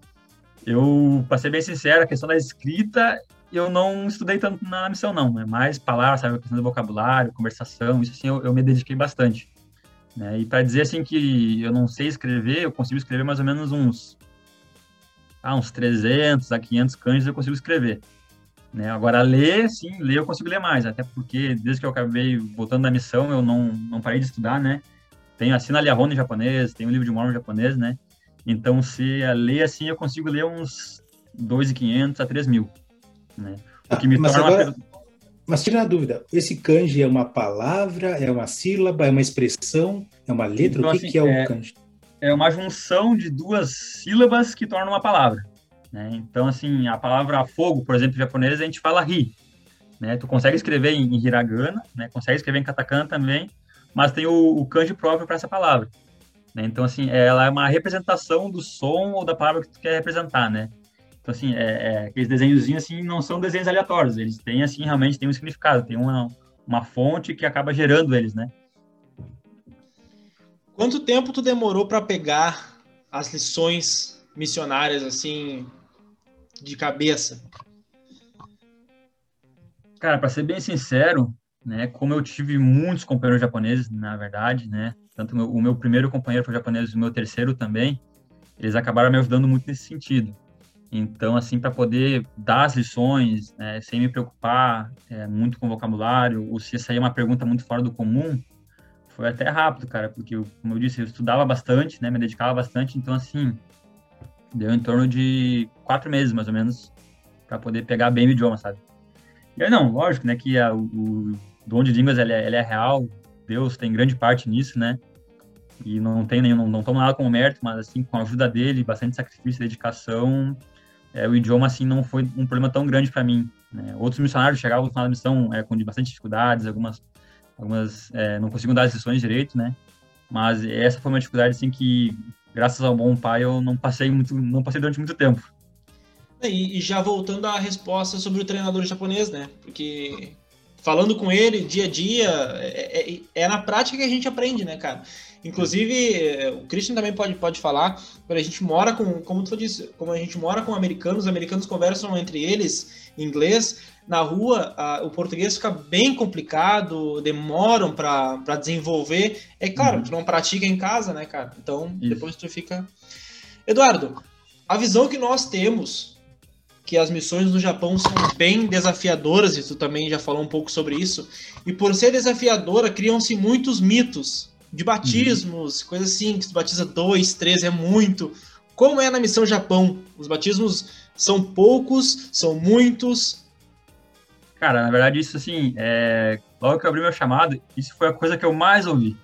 eu, para ser bem sincero, a questão da escrita eu não estudei tanto na missão, não. É mais palavras, sabe? A questão do vocabulário, conversação, isso assim eu, eu me dediquei bastante. Né? E para dizer assim que eu não sei escrever, eu consigo escrever mais ou menos uns, ah, uns 300 a 500 kanjis eu consigo escrever. Né? Agora, ler, sim, ler eu consigo ler mais, até porque desde que eu acabei voltando da missão, eu não, não parei de estudar, né? Tenho assim a Liahona em japonês, tenho o livro de Mormon em japonês, né? Então, se a ler assim, eu consigo ler uns 2.500 a 3.000. Né? O que me mas torna agora, uma... Mas tira a dúvida, esse kanji é uma palavra, é uma sílaba, é uma expressão, é uma letra? Então, o que, assim, que é, é, o kanji? É uma junção de duas sílabas que tornam uma palavra. Né? Então, assim, a palavra fogo, por exemplo, em japonês, a gente fala ri. Né? Tu consegue escrever em, em hiragana, né? consegue escrever em katakana também, mas tem o, o kanji próprio para essa palavra. Né? Então, assim, ela é uma representação do som ou da palavra que tu quer representar, né? Então, assim, é, é, aqueles desenhozinhos, assim, não são desenhos aleatórios, eles têm, assim, realmente tem um significado, tem uma, uma fonte que acaba gerando eles, né? Quanto tempo tu demorou para pegar as lições missionárias, assim, de cabeça? Cara, para ser bem sincero, né, como eu tive muitos companheiros japoneses, na verdade, né, tanto o meu primeiro companheiro foi japonês e o meu terceiro também, eles acabaram me ajudando muito nesse sentido. Então, assim, para poder dar as lições, né, sem me preocupar é, muito com vocabulário, ou se sair uma pergunta muito fora do comum, foi até rápido, cara, porque, como eu disse, eu estudava bastante, né, me dedicava bastante, então, assim, deu em torno de quatro meses, mais ou menos, para poder pegar bem o idioma, sabe? E aí, não, lógico, né, que a, o dom de línguas, ele é, ele é real, Deus tem grande parte nisso, né, e não tem nenhum, não, não tomo nada como mérito, mas, assim, com a ajuda dele, bastante sacrifício e dedicação, é, o idioma assim não foi um problema tão grande para mim. Né? Outros missionários chegavam da missão é, com bastante dificuldades, algumas, algumas é, não conseguiam dar as lições direito, né? Mas essa foi uma dificuldade assim que, graças ao bom pai, eu não passei muito, não passei durante muito tempo. E, e já voltando à resposta sobre o treinador japonês, né? Porque falando com ele dia a dia, é, é, é, na prática que a gente aprende, né, cara? Inclusive, o Christian também pode, pode falar, quando a gente mora com, como tu disse, como a gente mora com americanos, os americanos conversam entre eles em inglês, na rua a, o português fica bem complicado, demoram para desenvolver. É claro, uhum. tu não pratica em casa, né, cara? Então, Isso. depois tu fica. Eduardo, a visão que nós temos que as missões no Japão são bem desafiadoras, e tu também já falou um pouco sobre isso. E por ser desafiadora, criam-se muitos mitos de batismos, uhum. coisas assim, que se batiza dois, três, é muito. Como é na missão Japão? Os batismos são poucos, são muitos? Cara, na verdade, isso assim, é... logo que eu abri meu chamado, isso foi a coisa que eu mais ouvi.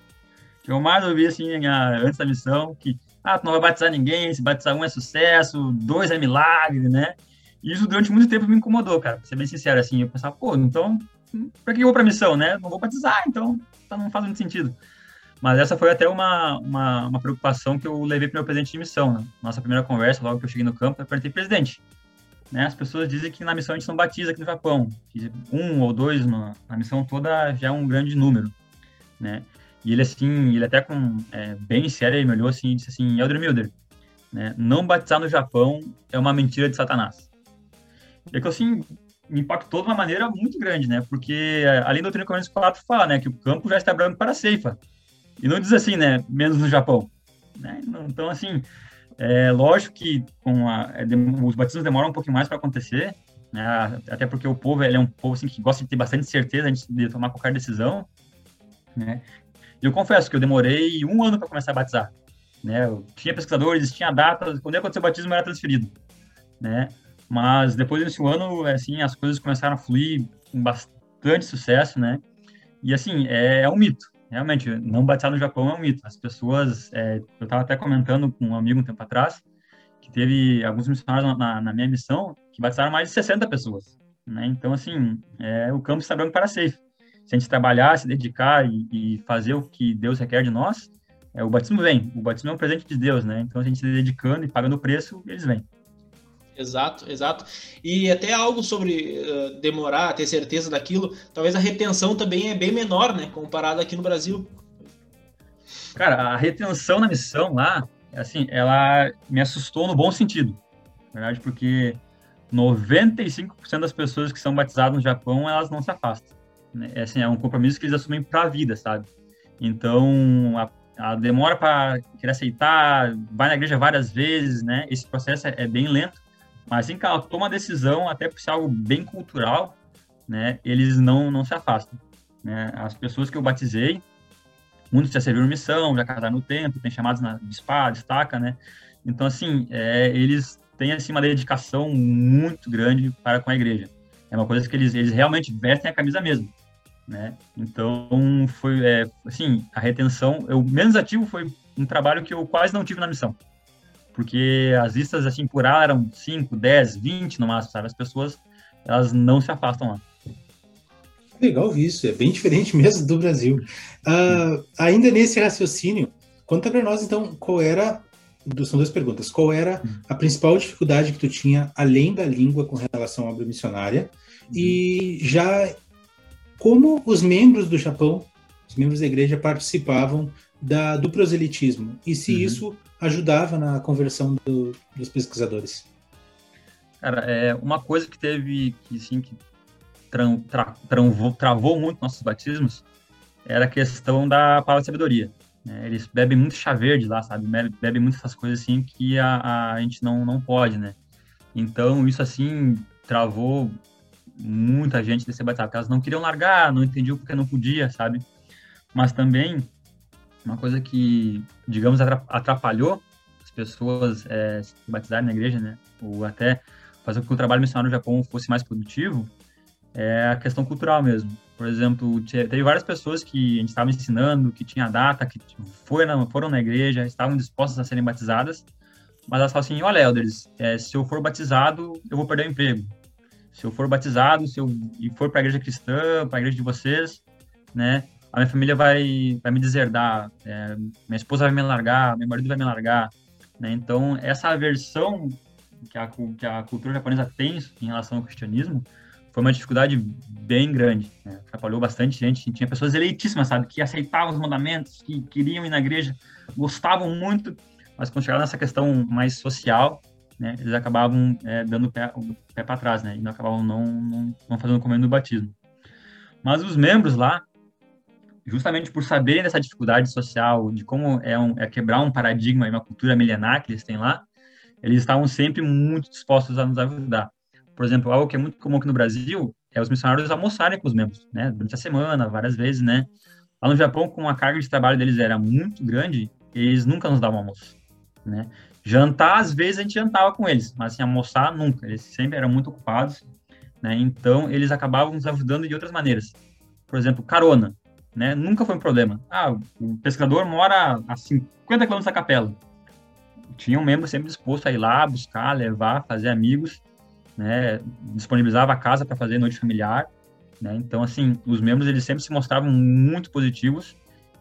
Que eu mais ouvi, assim, antes da missão, que, ah, tu não vai batizar ninguém, se batizar um é sucesso, dois é milagre, né? E isso durante muito tempo me incomodou, cara, pra ser bem sincero, assim, eu pensava, pô, então, pra que eu vou pra missão, né? Não vou batizar, então, então não faz muito sentido. Mas essa foi até uma, uma, uma preocupação que eu levei para meu presidente de missão. Né? Nossa primeira conversa, logo que eu cheguei no campo, eu perguntei, presidente, né, as pessoas dizem que na missão a gente não batiza aqui no Japão, um ou dois na, na missão toda já é um grande número, né? E ele, assim, ele até com, é, bem sério, ele me olhou assim e disse assim, Elder Milder, né, não batizar no Japão é uma mentira de Satanás. E é que, assim, me impactou de uma maneira muito grande, né? Porque, além do Doutrina Coríntios 4 fala, né, que o campo já está branco para a ceifa. E não diz assim, né? Menos no Japão. Né? Então, assim, é lógico que com a, é, os batismos demoram um pouquinho mais para acontecer, né? até porque o povo ele é um povo assim, que gosta de ter bastante certeza antes de tomar qualquer decisão. Né? E eu confesso que eu demorei um ano para começar a batizar. Né? Eu tinha pesquisadores, tinha datas, quando ia acontecer o batismo era transferido. Né? Mas depois desse ano, assim, as coisas começaram a fluir com bastante sucesso, né? E assim, é, é um mito realmente, não batizar no Japão é um mito. As pessoas, é, eu estava até comentando com um amigo um tempo atrás, que teve alguns missionários na, na minha missão que batizaram mais de 60 pessoas. Né? Então, assim, é, o campo está branco para safe. Se a gente trabalhar, se dedicar e, e, fazer o que Deus requer de nós, é, o batismo vem. O batismo é um presente de Deus, né? Então, a gente se dedicando e pagando o preço, eles vêm. Exato, exato. E até algo sobre uh, demorar, ter certeza daquilo, talvez a retenção também é bem menor, né? Comparado aqui no Brasil. Cara, a retenção na missão lá, assim, ela me assustou no bom sentido. Na verdade, porque 95% das pessoas que são batizadas no Japão, elas não se afastam. Né? É, assim, é um compromisso que eles assumem para a vida, sabe? Então, a, a demora para querer aceitar, vai na igreja várias vezes, né? Esse processo é, é bem lento mas assim que ela toma a decisão, até por ser algo bem cultural, né, eles não, não se afastam. Né? As pessoas que eu batizei, muitos já serviram missão, já casaram no tempo, tem chamados na espada, estaca, né? Então, assim, é, eles têm assim, uma dedicação muito grande para com a igreja. É uma coisa que eles, eles realmente vestem a camisa mesmo. Né? Então, foi, é, assim, a retenção, o menos ativo foi um trabalho que eu quase não tive na missão porque as listas, assim, por ala eram 5, 10, 20 no máximo, sabe? As pessoas, elas não se afastam lá. Legal isso, é bem diferente mesmo do Brasil. Uh, ainda nesse raciocínio, conta para nós, então, qual era, são duas perguntas, qual era a principal dificuldade que tu tinha, além da língua, com relação à obra missionária, e já como os membros do Japão, os membros da igreja participavam da, do proselitismo, e se uhum. isso ajudava na conversão do, dos pesquisadores. Cara, é uma coisa que teve, que sim, que tra, tra, travou, travou muito nossos batismos, era a questão da palavra de sabedoria. Né? Eles bebem muito chá verde lá, sabe? Bebem muito essas coisas assim que a, a gente não, não pode, né? Então, isso assim, travou muita gente de ser batizado, elas não queriam largar, não entendiam porque não podia, sabe? Mas também, uma coisa que, digamos, atrapalhou as pessoas é, se batizarem na igreja, né? Ou até fazer com que o trabalho missionário no Japão fosse mais produtivo, é a questão cultural mesmo. Por exemplo, teve várias pessoas que a gente estava ensinando, que tinha data, que foram, foram na igreja, estavam dispostas a serem batizadas, mas elas falam assim, olha, elders, é, se eu for batizado, eu vou perder o emprego. Se eu for batizado, se eu for para a igreja cristã, para a igreja de vocês, né, a minha família vai, vai me deserdar, é, minha esposa vai me largar, meu marido vai me largar, né? Então, essa aversão que a, que a cultura japonesa tem em relação ao cristianismo foi uma dificuldade bem grande. Né? Atrapalhou bastante gente. Tinha pessoas eleitíssimas, sabe, que aceitavam os mandamentos, que queriam ir na igreja, gostavam muito, mas quando chegaram nessa questão mais social, né, eles acabavam é, dando o pé, pé para trás, né, e acabavam não, não, não fazendo o comendo do batismo. Mas os membros lá, justamente por saberem dessa dificuldade social, de como é, um, é quebrar um paradigma e uma cultura milenar que eles têm lá, eles estavam sempre muito dispostos a nos ajudar. Por exemplo, algo que é muito comum aqui no Brasil é os missionários almoçarem com os membros, né? Durante a semana, várias vezes, né? Lá no Japão, como a carga de trabalho deles era muito grande, eles nunca nos davam almoço, né? Jantar, às vezes, a gente jantava com eles, mas assim, almoçar, nunca. Eles sempre eram muito ocupados, né? Então, eles acabavam nos ajudando de outras maneiras. Por exemplo, carona, né? Nunca foi um problema. Ah, o pescador mora a 50 quilômetros da capela. Tinha um membro sempre disposto a ir lá, buscar, levar, fazer amigos, né, disponibilizava a casa para fazer noite familiar, né, então assim, os membros eles sempre se mostravam muito positivos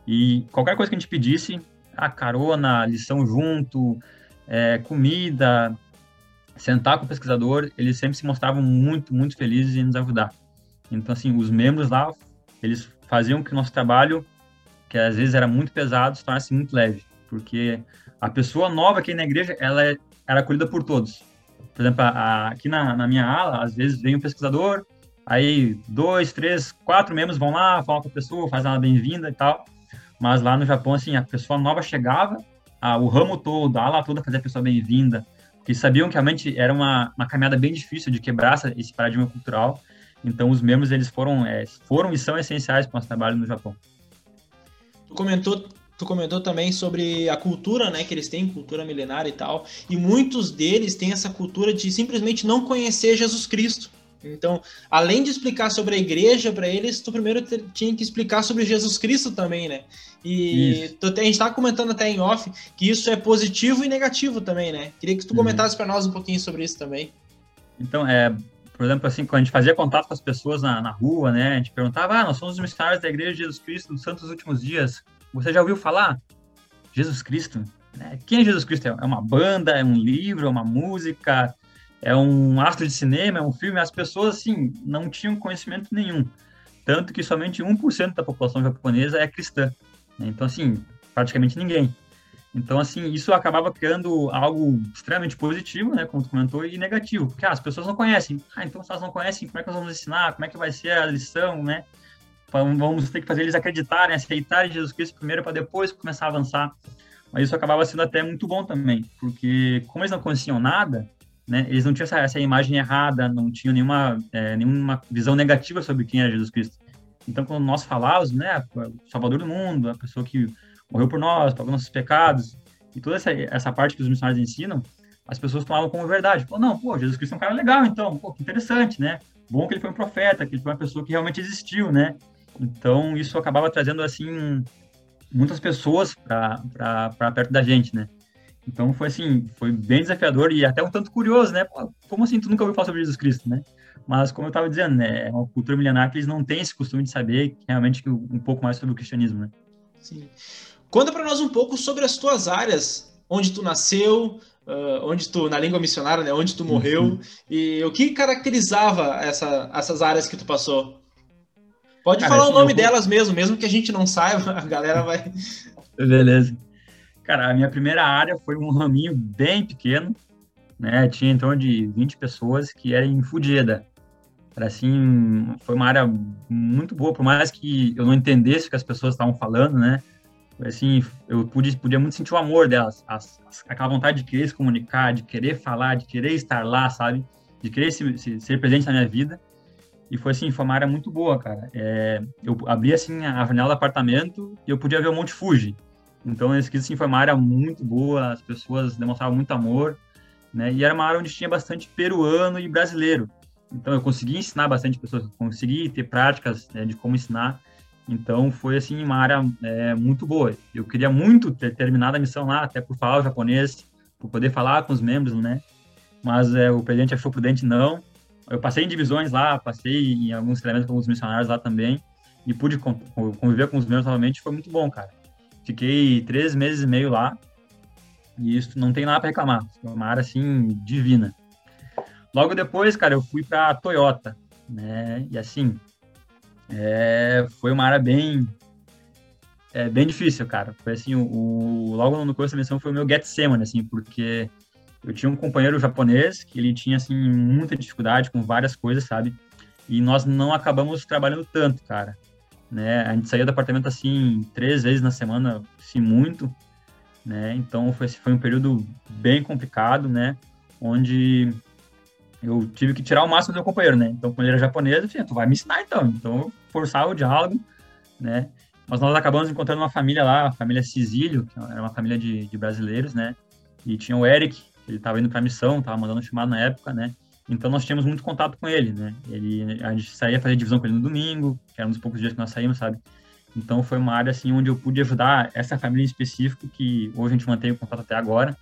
e qualquer coisa que a gente pedisse, a carona, lição junto, é, comida, sentar com o pesquisador, eles sempre se mostravam muito, muito felizes em nos ajudar. Então assim, os membros lá, eles faziam que o nosso trabalho, que às vezes era muito pesado, se tornasse muito leve, porque a pessoa nova aqui na igreja, ela é, era acolhida por todos. Por exemplo, a, aqui na, na, minha ala, às vezes vem um pesquisador, aí dois, três, quatro membros vão lá, falam com a pessoa, fazem uma bem-vinda e tal. Mas lá no Japão, assim, a pessoa nova chegava, a, o ramo todo, a ala toda fazia a pessoa bem-vinda, porque sabiam que realmente era uma, uma caminhada bem difícil de quebrar esse paradigma cultural. Então, os membros, eles foram, é, foram e são essenciais para o nosso trabalho no Japão. Tu comentou Tu comentou também sobre a cultura, né, que eles têm, cultura milenária e tal, e muitos deles têm essa cultura de simplesmente não conhecer Jesus Cristo. Então, além de explicar sobre a igreja para eles, tu primeiro tinha que explicar sobre Jesus Cristo também, né? E tu, a gente estava comentando até em off que isso é positivo e negativo também, né? Queria que tu uhum. comentasse para nós um pouquinho sobre isso também. Então, é, por exemplo, assim, quando a gente fazia contato com as pessoas na, na rua, né? A gente perguntava, ah, nós somos os missionários da Igreja de Jesus Cristo dos Santos Últimos Dias. Você já ouviu falar? Jesus Cristo? Né? Quem é Jesus Cristo? É uma banda, é um livro, é uma música, é um astro de cinema, é um filme? As pessoas, assim, não tinham conhecimento nenhum. Tanto que somente 1% da população japonesa é cristã. Né? Então, assim, praticamente ninguém. Então, assim, isso acabava criando algo extremamente positivo, né, como tu comentou, e negativo, porque ah, as pessoas não conhecem. Ah, então se elas não conhecem, como é que nós vamos ensinar? Como é que vai ser a lição, né? vamos ter que fazer eles acreditarem, aceitarem Jesus Cristo primeiro para depois começar a avançar. Mas isso acabava sendo até muito bom também, porque como eles não conheciam nada, né, eles não tinham essa, essa imagem errada, não tinham nenhuma, é, nenhuma visão negativa sobre quem era Jesus Cristo. Então, quando nós falávamos, né, Salvador do mundo, a pessoa que morreu por nós, pagou nossos pecados, e toda essa, essa parte que os missionários ensinam, as pessoas tomavam como verdade. Pô, não, pô, Jesus Cristo é um cara legal, então, pô, que interessante, né? Bom que ele foi um profeta, que ele foi uma pessoa que realmente existiu, né? Então, isso acabava trazendo, assim, muitas pessoas para perto da gente, né? Então, foi assim, foi bem desafiador e até um tanto curioso, né? Pô, como assim tu nunca ouviu falar sobre Jesus Cristo, né? Mas, como eu estava dizendo, né, é uma cultura milenar que eles não têm esse costume de saber realmente um pouco mais sobre o cristianismo, né? Sim. Conta para nós um pouco sobre as tuas áreas, onde tu nasceu, uh, onde tu, na língua missionária, né, onde tu morreu, uhum. e o que caracterizava essa, essas áreas que tu passou? Pode Cara, falar o nome delas mesmo, mesmo que a gente não saiba, a galera vai. Beleza. Cara, a minha primeira área foi um raminho bem pequeno, né? Tinha torno de 20 pessoas que eram em Fujeda. Era assim, foi uma área muito boa, por mais que eu não entendesse o que as pessoas estavam falando, né? Assim, eu pude, podia muito sentir o amor delas, as, as, aquela vontade de querer se comunicar, de querer falar, de querer estar lá, sabe? De querer se, se, ser presente na minha vida. E foi assim, foi uma área muito boa, cara. É, eu abri assim a janela do apartamento e eu podia ver o Monte Fuji. Então, esse assim, foi uma área muito boa, as pessoas demonstravam muito amor, né? E era uma área onde tinha bastante peruano e brasileiro. Então, eu consegui ensinar bastante pessoas, consegui ter práticas né, de como ensinar. Então, foi assim uma área é, muito boa. Eu queria muito ter terminado a missão lá, até por falar o japonês, por poder falar com os membros, né? Mas é, o presidente achou prudente não. Eu passei em divisões lá, passei em alguns treinamentos com alguns missionários lá também, e pude conviver com os membros novamente, foi muito bom, cara. Fiquei três meses e meio lá, e isso não tem nada para reclamar. Foi uma área, assim, divina. Logo depois, cara, eu fui para Toyota, né? E assim, é, foi uma área bem é, bem difícil, cara. Foi assim, o, o logo no começo da missão foi o meu Getsemane, assim, porque eu tinha um companheiro japonês que ele tinha assim muita dificuldade com várias coisas, sabe? E nós não acabamos trabalhando tanto, cara. Né? A gente saía do apartamento assim três vezes na semana, se muito, né? Então foi foi um período bem complicado, né? Onde eu tive que tirar o máximo do meu companheiro, né? Então, quando ele era japonês, eu falei, tu vai me ensinar então. Então, eu forçava o diálogo, né? Mas nós acabamos encontrando uma família lá, a família Cisílio, que era uma família de, de brasileiros, né? E tinha o Eric, ele estava indo para missão, estava mandando chamado na época, né? Então nós tínhamos muito contato com ele, né? Ele, a gente saía fazer divisão com ele no domingo, que era um dos poucos dias que nós saímos, sabe? Então foi uma área assim onde eu pude ajudar essa família em específico que hoje a gente mantém o contato até agora.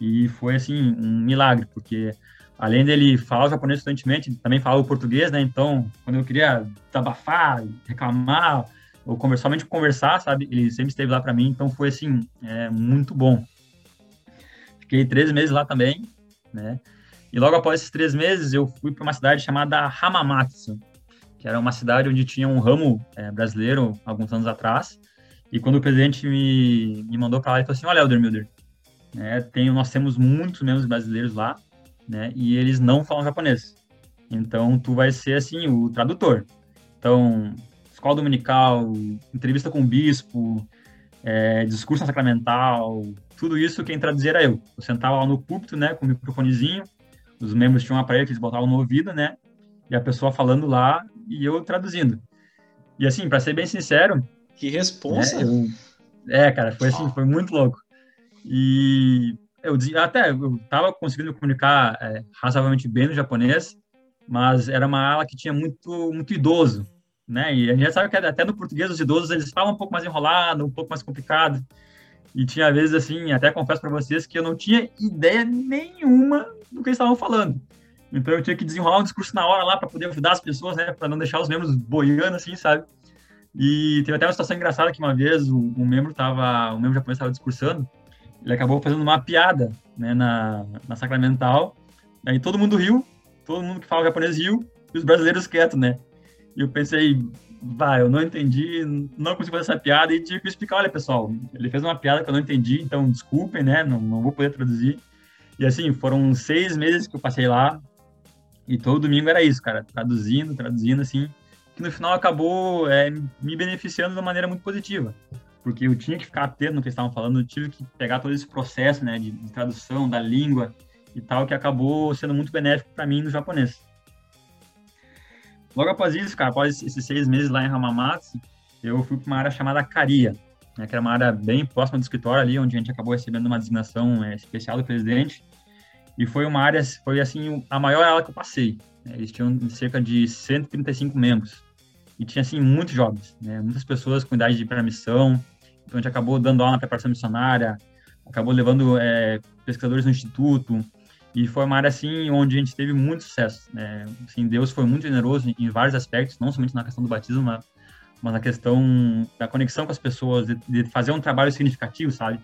E foi assim um milagre, porque além dele falar o japonês fluentemente, também falava o português, né? Então, quando eu queria desabafar, reclamar, ou conversar, somente conversar, sabe? Ele sempre esteve lá para mim, então foi assim, é, muito bom. Fiquei três meses lá também, né? E logo após esses três meses, eu fui para uma cidade chamada Hamamatsu, que era uma cidade onde tinha um ramo é, brasileiro alguns anos atrás. E quando o presidente me, me mandou para lá, ele falou assim: Olha, Elder Milder, né, tem, nós temos muitos membros brasileiros lá, né? E eles não falam japonês. Então, tu vai ser, assim, o tradutor. Então, escola dominical, entrevista com o bispo, é, discurso sacramental, tudo isso quem traduzia era eu. Eu sentava lá no púlpito, né, com o microfonezinho, os membros tinham um aparelho que eles botavam no ouvido, né, e a pessoa falando lá e eu traduzindo. E assim, para ser bem sincero... Que responsa! Né, eu, é, cara, foi assim, foi muito louco. E eu até eu tava conseguindo comunicar é, razoavelmente bem no japonês, mas era uma ala que tinha muito muito idoso, né? E a gente já sabe que até no português os idosos eles falam um pouco mais enrolado, um pouco mais complicado. E tinha vezes assim, até confesso para vocês que eu não tinha ideia nenhuma do que eles estavam falando. Então eu tinha que desenrolar um discurso na hora lá para poder ajudar as pessoas, né? Para não deixar os membros boiando assim, sabe? E teve até uma situação engraçada que uma vez um, um membro tava, um membro japonês estava discursando ele acabou fazendo uma piada né, na, na Sacramental. Aí todo mundo riu, todo mundo que fala japonês riu, e os brasileiros quietos, né? E eu pensei, vai, eu não entendi, não consegui fazer essa piada e tive que explicar, olha pessoal, ele fez uma piada que eu não entendi, então desculpem, né? Não, não vou poder traduzir. E assim, foram seis meses que eu passei lá e todo domingo era isso, cara, traduzindo, traduzindo, assim, que no final acabou é, me beneficiando de uma maneira muito positiva porque eu tinha que ficar atento no que eles estavam falando, eu tive que pegar todo esse processo, né, de, de tradução da língua e tal, que acabou sendo muito benéfico para mim no japonês. Logo após isso, cara, após esses seis meses lá em Hamamatsu, eu fui para uma área chamada Caria, né, que era uma área bem próxima do escritório ali, onde a gente acabou recebendo uma designação é, especial do presidente, e foi uma área, foi assim, a maior área que eu passei. Né, eles tinham cerca de 135 membros, e tinha, assim, muitos jovens, né, muitas pessoas com idade de permissão, a gente acabou dando aula na preparação missionária, acabou levando é, pesquisadores no instituto, e foi uma área assim onde a gente teve muito sucesso. Né? Assim, Deus foi muito generoso em vários aspectos, não somente na questão do batismo, mas, mas na questão da conexão com as pessoas, de, de, fazer um trabalho significativo, sabe?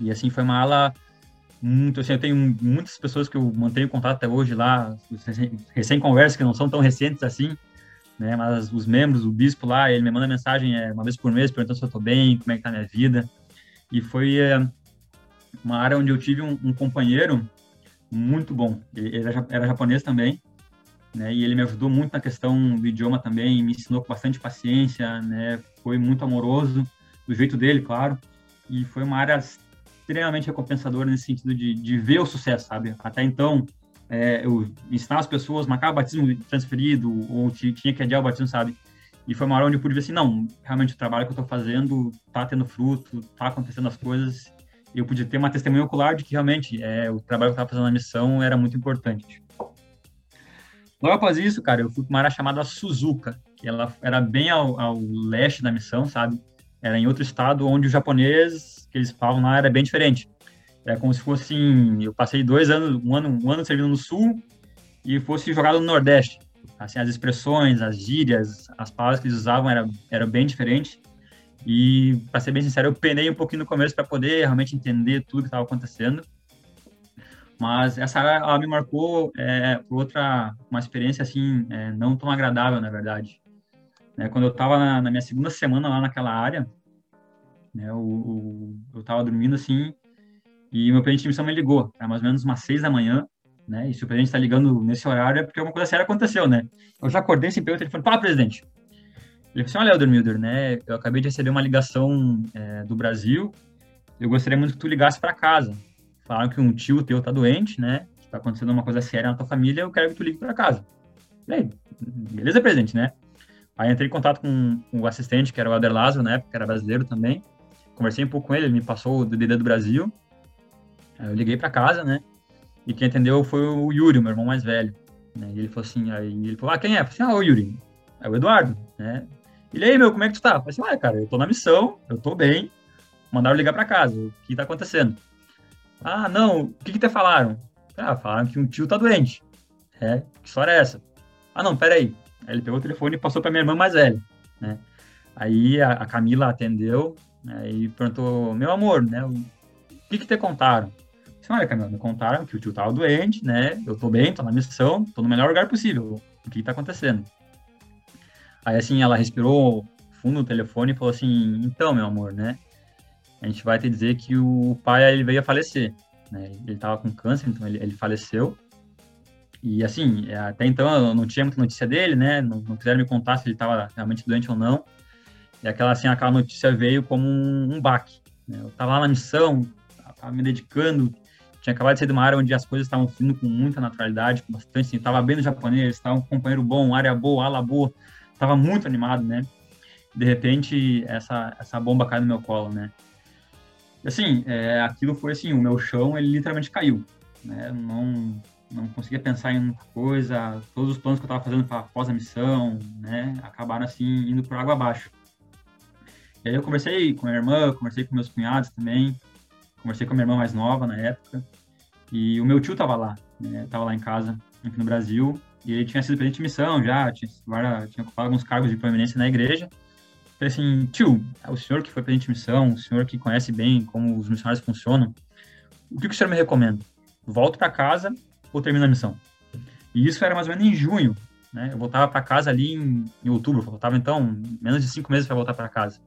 E assim foi uma aula muito assim, eu tenho muitas pessoas que eu mantenho contato até hoje lá, recém-conversas que não são tão recentes assim, né? Mas os membros, o bispo lá, ele me manda mensagem é, uma vez por mês perguntando se eu estou bem, como é que tá a minha vida. E foi é, uma área onde eu tive um, um, companheiro muito bom. Ele, era, era japonês também, né? E ele me ajudou muito na questão do idioma também, me ensinou com bastante paciência, né? Foi muito amoroso, do jeito dele, claro. E foi uma área extremamente recompensadora nesse sentido de, de ver o sucesso, sabe? Até então, é, eu ensinava as pessoas, marcava batismo transferido, ou tinha que adiar o batismo, sabe? E foi uma hora onde eu pude ver assim, não, realmente o trabalho que eu estou fazendo tá tendo fruto, tá acontecendo as coisas. Eu pude ter uma testemunha ocular de que realmente é, o trabalho que eu estava fazendo na missão era muito importante. Logo após isso, cara, eu fui para uma área chamada Suzuka, que ela era bem ao, ao leste da missão, sabe? Era em outro estado onde o japonês que eles falavam lá era bem diferente. É como se fosse assim, eu passei dois anos, um ano, um ano servindo no sul e fosse jogado no nordeste assim, as expressões, as gírias, as palavras que eles usavam era, era bem diferente. E, para ser bem sincero, eu penei um pouquinho no começo para poder realmente entender tudo que estava acontecendo. Mas essa ela me marcou é, por outra, uma experiência assim, é, não tão agradável, na verdade. É, quando eu estava na, na, minha segunda semana lá naquela área, né, eu estava dormindo assim, e meu presidente de missão me ligou, era mais ou menos umas seis da manhã, né? E se o presidente está ligando nesse horário é porque alguma coisa séria aconteceu, né? Eu já acordei sem pegar o telefone, fala, presidente. Ele falou assim, olha, Milder, né? Eu acabei de receber uma ligação é, do Brasil, eu gostaria muito que tu ligasse para casa. Falaram que um tio teu tá doente, né? Que tá acontecendo uma coisa séria na tua família, eu quero que tu ligue para casa. Falei, beleza, presidente, né? Aí entrei em contato com, o assistente, que era o Ader Lázaro, na época, que era brasileiro também. Conversei um pouco com ele, ele me passou o DDD do Brasil. Eu liguei para casa, né? E quem atendeu foi o Yuri, meu irmão mais velho. Né? E ele falou assim, aí ele falou, ah, quem é? Eu falei assim, ah, o Yuri. É o Eduardo, né? Ele, aí, meu, como é que tu tá? Eu falei assim, ah, cara, eu tô na missão, eu tô bem. Mandaram ligar pra casa, o que tá acontecendo? Ah, não, o que que te falaram? Ah, falaram que um tio tá doente. É, que história é essa? Ah, não, peraí. Aí ele pegou o telefone e passou pra minha irmã mais velha, né? Aí a, a Camila atendeu né, e perguntou, meu amor, né, o que que te contaram? Assim, olha, Camila, me contaram que o tio tava doente, né? Eu tô bem, tô na missão, tô no melhor lugar possível. O que tá acontecendo? Aí, assim, ela respirou fundo no telefone e falou assim, então, meu amor, né? A gente vai te dizer que o pai, ele veio a falecer, né? Ele tava com câncer, então ele, ele faleceu. E, assim, é, até então eu não tinha muita notícia dele, né? Não, não quiseram me contar se ele tava realmente doente ou não. E aquela, assim, aquela notícia veio como um, um baque. Né? Eu tava lá na missão, tava me dedicando, tinha acabado de sair de uma área onde as coisas estavam fluindo com muita naturalidade, com bastante, assim, tava bem no japonês, estava um companheiro bom, área boa, ala boa, tava muito animado, né? De repente, essa, essa bomba cai no meu colo, né? E, assim, é, aquilo foi assim, o meu chão, ele literalmente caiu, né? Não, não conseguia pensar em muita coisa, todos os planos que eu estava fazendo para após a missão, né? Acabaram, assim, indo por água abaixo. E aí eu conversei com a minha irmã, conversei com meus cunhados também, Conversei com a minha irmã mais nova na época. E o meu tio tava lá, né? Tava lá em casa, aqui no Brasil. E ele tinha sido presidente de missão já, tinha, tinha ocupado alguns cargos de proeminência na igreja. Falei assim, tio, o senhor que foi presidente de missão, o senhor que conhece bem como os missionários funcionam, o que, que o senhor me recomenda? Volto para casa ou termino a missão? E isso era mais ou menos em junho, né? Eu voltava para casa ali em, em outubro, faltava então menos de cinco meses para voltar para casa.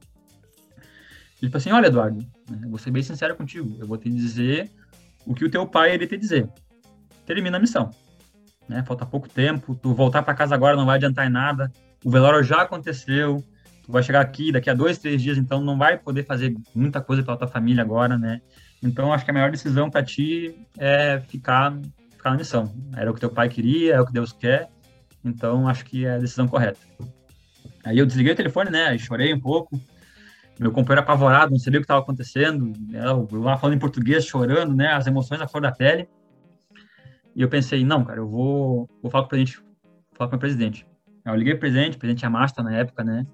Ele falou assim, olha, Eduardo, né, eu vou ser bem sincero contigo, eu vou te dizer o que o teu pai ele te dizer. Termina a missão. Né? Falta pouco tempo, tu voltar para casa agora não vai adiantar em nada, o velório já aconteceu, tu vai chegar aqui daqui a dois, três dias, então não vai poder fazer muita coisa pela tua família agora, né? Então acho que a melhor decisão para ti é ficar, ficar na missão. Era o que teu pai queria, é o que Deus quer, então acho que é a decisão correta. Aí eu desliguei o telefone, né? Aí chorei um pouco, meu companheiro apavorado, não sabia o que estava acontecendo, né? eu lá falando em português, chorando, né, as emoções à flor da pele. E eu pensei, não, cara, eu vou, vou falar com o presidente, falar com o presidente. Eu liguei pro presidente, o presidente Amasta na época, né,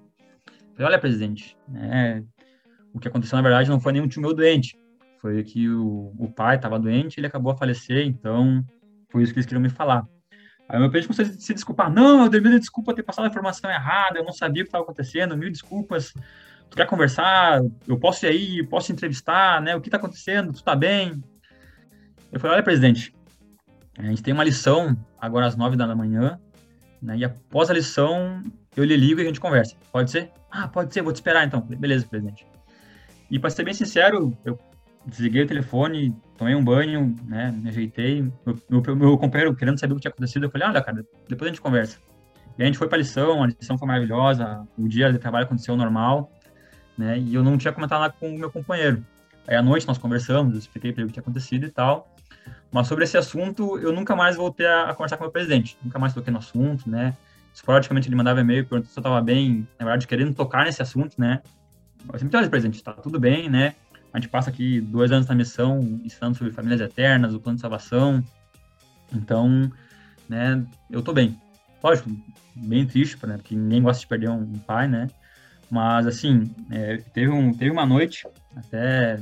falei, olha, presidente, né, o que aconteceu, na verdade, não foi nenhum tio meu doente, foi que o, o pai estava doente, ele acabou a falecer, então foi isso que eles queriam me falar. Aí meu presidente começou a se desculpar, não, eu deveria desculpa ter passado a informação errada, eu não sabia o que estava acontecendo, mil desculpas, tu quer conversar? Eu posso ir aí, posso entrevistar, né? O que está acontecendo? Tu tá bem? Eu falei, olha, presidente, a gente tem uma lição agora às nove da manhã, né? E após a lição, eu lhe ligo e a gente conversa. Pode ser? Ah, pode ser, vou te esperar então. Beleza, presidente. E para ser bem sincero, eu desliguei o telefone, tomei um banho, né, me ajeitei. Meu, meu, meu, companheiro, querendo saber o que tinha acontecido, eu falei, olha, cara, depois a gente conversa. E a gente foi para a lição, a lição foi maravilhosa, o dia de trabalho aconteceu normal, né, e eu não tinha comentado nada com o meu companheiro. Aí à noite nós conversamos, eu expliquei para ele o que tinha acontecido e tal. Mas sobre esse assunto, eu nunca mais voltei a, a conversar com o meu presidente. Nunca mais toquei no assunto, né? Esporadicamente ele mandava e-mail perguntando se eu estava bem, na verdade, querendo tocar nesse assunto, né? Eu sempre olha, presidente, tá tudo bem, né? A gente passa aqui dois anos na missão ensinando sobre famílias eternas, o plano de salvação. Então, né, eu tô bem. Lógico, bem triste, né? Porque ninguém gosta de perder um pai, né? Mas, assim, é, teve, um, teve uma noite, até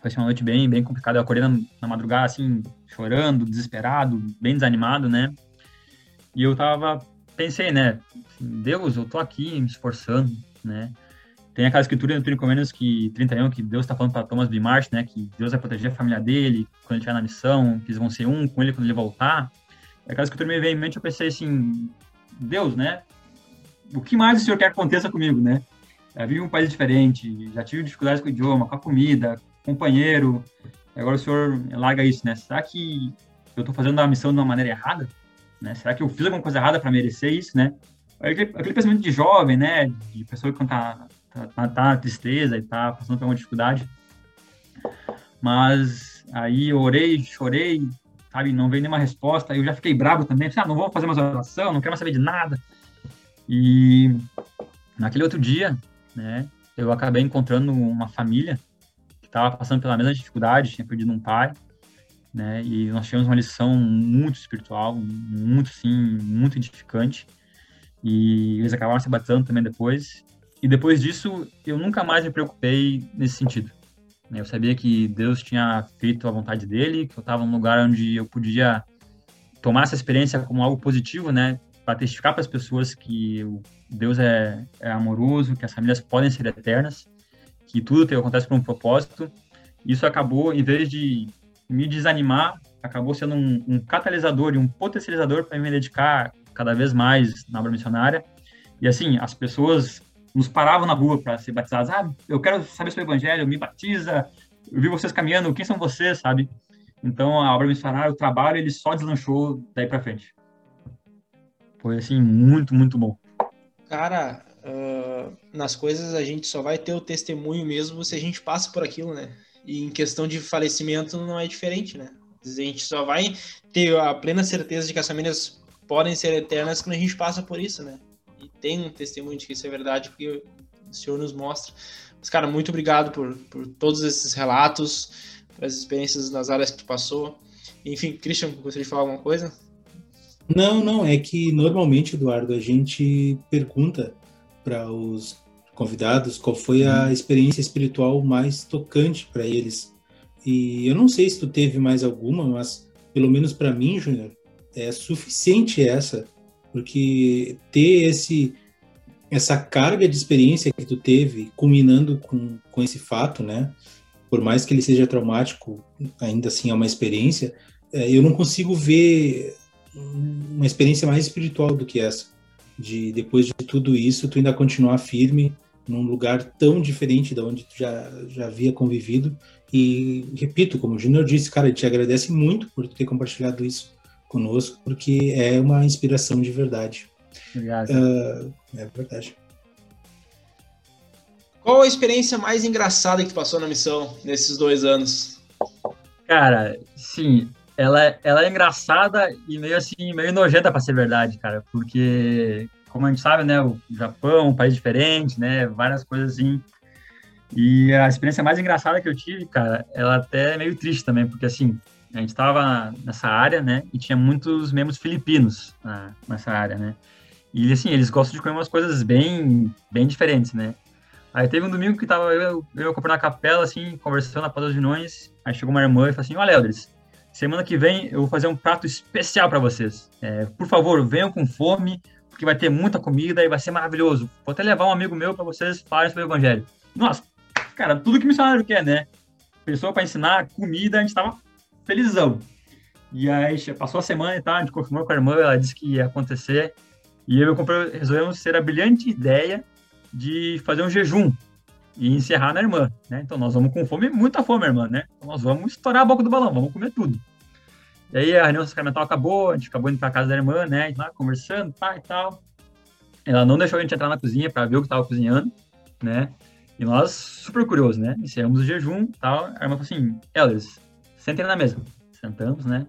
foi assim, uma noite bem, bem complicada. Eu acordei na, na, madrugada, assim, chorando, desesperado, bem desanimado, né? E eu tava, pensei, né? Deus, eu tô aqui me esforçando, né? Tem aquela escritura no Trincomenos que 31 que Deus está falando para Thomas B. Né, que Deus vai proteger a família dele quando ele estiver na missão, que eles vão ser um com ele quando ele voltar. E aquela escritura me veio em mente, eu pensei assim, Deus, né? O que mais o senhor quer que aconteça comigo, né? Já vivi um país diferente, já tive dificuldades com o idioma, com a comida, companheiro. Agora o senhor larga isso, né? Será que eu estou fazendo a missão de uma maneira errada? Né? Será que eu fiz alguma coisa errada para merecer isso, né? Aquele, aquele, pensamento de jovem, né? De pessoa que está tá, tá, tá na tristeza e tá passando por uma dificuldade. Mas aí eu orei, chorei, sabe? Não veio nenhuma resposta. Aí eu já fiquei bravo também. ah, não vou fazer mais oração, não quero mais saber de nada. E naquele outro dia, né, eu acabei encontrando uma família que estava passando pela mesma dificuldade, tinha perdido um pai, né, e nós tivemos uma lição muito espiritual, muito, sim, muito edificante, e eles acabaram se batendo também depois, e depois disso, eu nunca mais me preocupei nesse sentido. Né. Eu sabia que Deus tinha feito a vontade dele, que eu estava num lugar onde eu podia tomar essa experiência como algo positivo, né? Para testificar para as pessoas que Deus é, é, amoroso, que as famílias podem ser eternas, que tudo acontece por um propósito. Isso acabou, em vez de me desanimar, acabou sendo um, um catalisador e um potencializador para me dedicar cada vez mais na obra missionária. E assim, as pessoas nos paravam na rua para ser batizadas. Ah, eu quero saber sobre o evangelho, me batiza. Eu vi vocês caminhando, quem são vocês, sabe? Então, a obra missionária, o trabalho, ele só deslanchou daí para frente. Foi, assim, muito, muito bom. Cara, uh, nas coisas a gente só vai ter o testemunho mesmo se a gente passa por aquilo, né? E em questão de falecimento não é diferente, né? A gente só vai ter a plena certeza de que as famílias podem ser eternas quando a gente passa por isso, né? E tem um testemunho de que isso é verdade, porque o Senhor nos mostra. Mas, cara, muito obrigado por, por todos esses relatos, pelas experiências nas áreas que tu passou. Enfim, Christian, gostaria de falar alguma coisa? Não, não, é que normalmente, Eduardo, a gente pergunta para os convidados qual foi a uhum. experiência espiritual mais tocante para eles. E eu não sei se tu teve mais alguma, mas pelo menos para mim, Júnior, é suficiente essa, porque ter esse essa carga de experiência que tu teve, culminando com, com esse fato, né? Por mais que ele seja traumático, ainda assim é uma experiência. É, eu não consigo ver uma experiência mais espiritual do que essa. De depois de tudo isso, tu ainda continuar firme num lugar tão diferente da onde tu já, já havia convivido. E repito, como o Júnior disse, cara, te agradece muito por ter compartilhado isso conosco, porque é uma inspiração de verdade. Obrigado. Uh, é verdade. Qual a experiência mais engraçada que tu passou na missão nesses dois anos? Cara, sim, ela, ela é engraçada e meio assim, meio nojenta para ser verdade, cara, porque, como a gente sabe, né, o Japão, um país diferente, né, várias coisas assim. E a experiência mais engraçada que eu tive, cara, ela até é meio triste também, porque assim, a gente estava nessa área, né, e tinha muitos membros filipinos na, nessa área, né. E assim, eles gostam de comer umas coisas bem, bem diferentes, né. Aí teve um domingo que tava eu, eu comprando na capela, assim, conversando após as reuniões, aí chegou uma irmã e falou assim, olha, Eldris, Semana que vem eu vou fazer um prato especial para vocês. É, por favor, venham com fome, porque vai ter muita comida e vai ser maravilhoso. Vou até levar um amigo meu para vocês falarem sobre o evangelho. Nossa, cara, tudo que missionário quer, né? Pessoa para ensinar comida, a gente tava felizão. E aí passou a semana e tal, a gente confirmou com a irmã, ela disse que ia acontecer. E eu companheiro resolvemos ter a brilhante ideia de fazer um jejum e encerrar na irmã, né? Então nós vamos com fome, muita fome, irmã, né? Então nós vamos estourar a boca do balão, vamos comer tudo. E aí a reunião sacramental acabou, a gente acabou indo pra casa da irmã, né? Lá conversando, pá e tal. Ela não deixou a gente entrar na cozinha para ver o que tava cozinhando, né? E nós, super curiosos, né? Iniciamos o jejum tal. A irmã falou assim, Elders, sentem na mesa. Sentamos, né?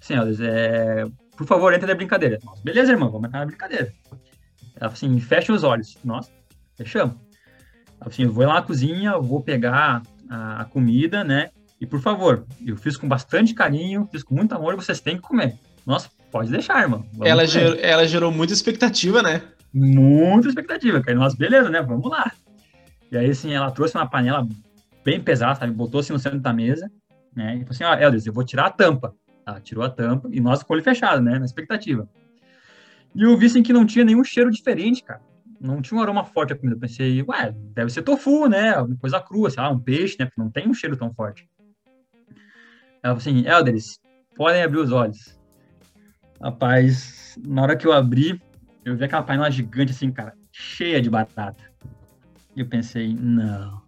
Assim, Elders, é... por favor, entre na brincadeira. Beleza, irmã, vamos entrar na brincadeira. Ela falou assim, fecha os olhos. Nós, fechamos assim, eu vou lá na cozinha, vou pegar a, a, comida, né? E por favor, eu fiz com bastante carinho, fiz com muito amor, vocês têm que comer. Nossa, pode deixar, irmão. Ela, ger, ela gerou muita expectativa, né? Muita expectativa, cara. Nós, beleza, né? Vamos lá. E aí, assim, ela trouxe uma panela bem pesada, sabe? Botou assim no centro da mesa, né? E falou assim, ó, Elders, eu vou tirar a tampa. Ela tirou a tampa e nós com o olho fechado, né? Na expectativa. E eu vi, assim, que não tinha nenhum cheiro diferente, cara não tinha um aroma forte a comida. Eu pensei, ué, deve ser tofu, né? Alguma coisa crua, sei lá, um peixe, né? Porque não tem um cheiro tão forte. Ela falou assim, Elders, podem abrir os olhos. Rapaz, na hora que eu abri, eu vi aquela panela gigante assim, cara, cheia de batata. E eu pensei, não.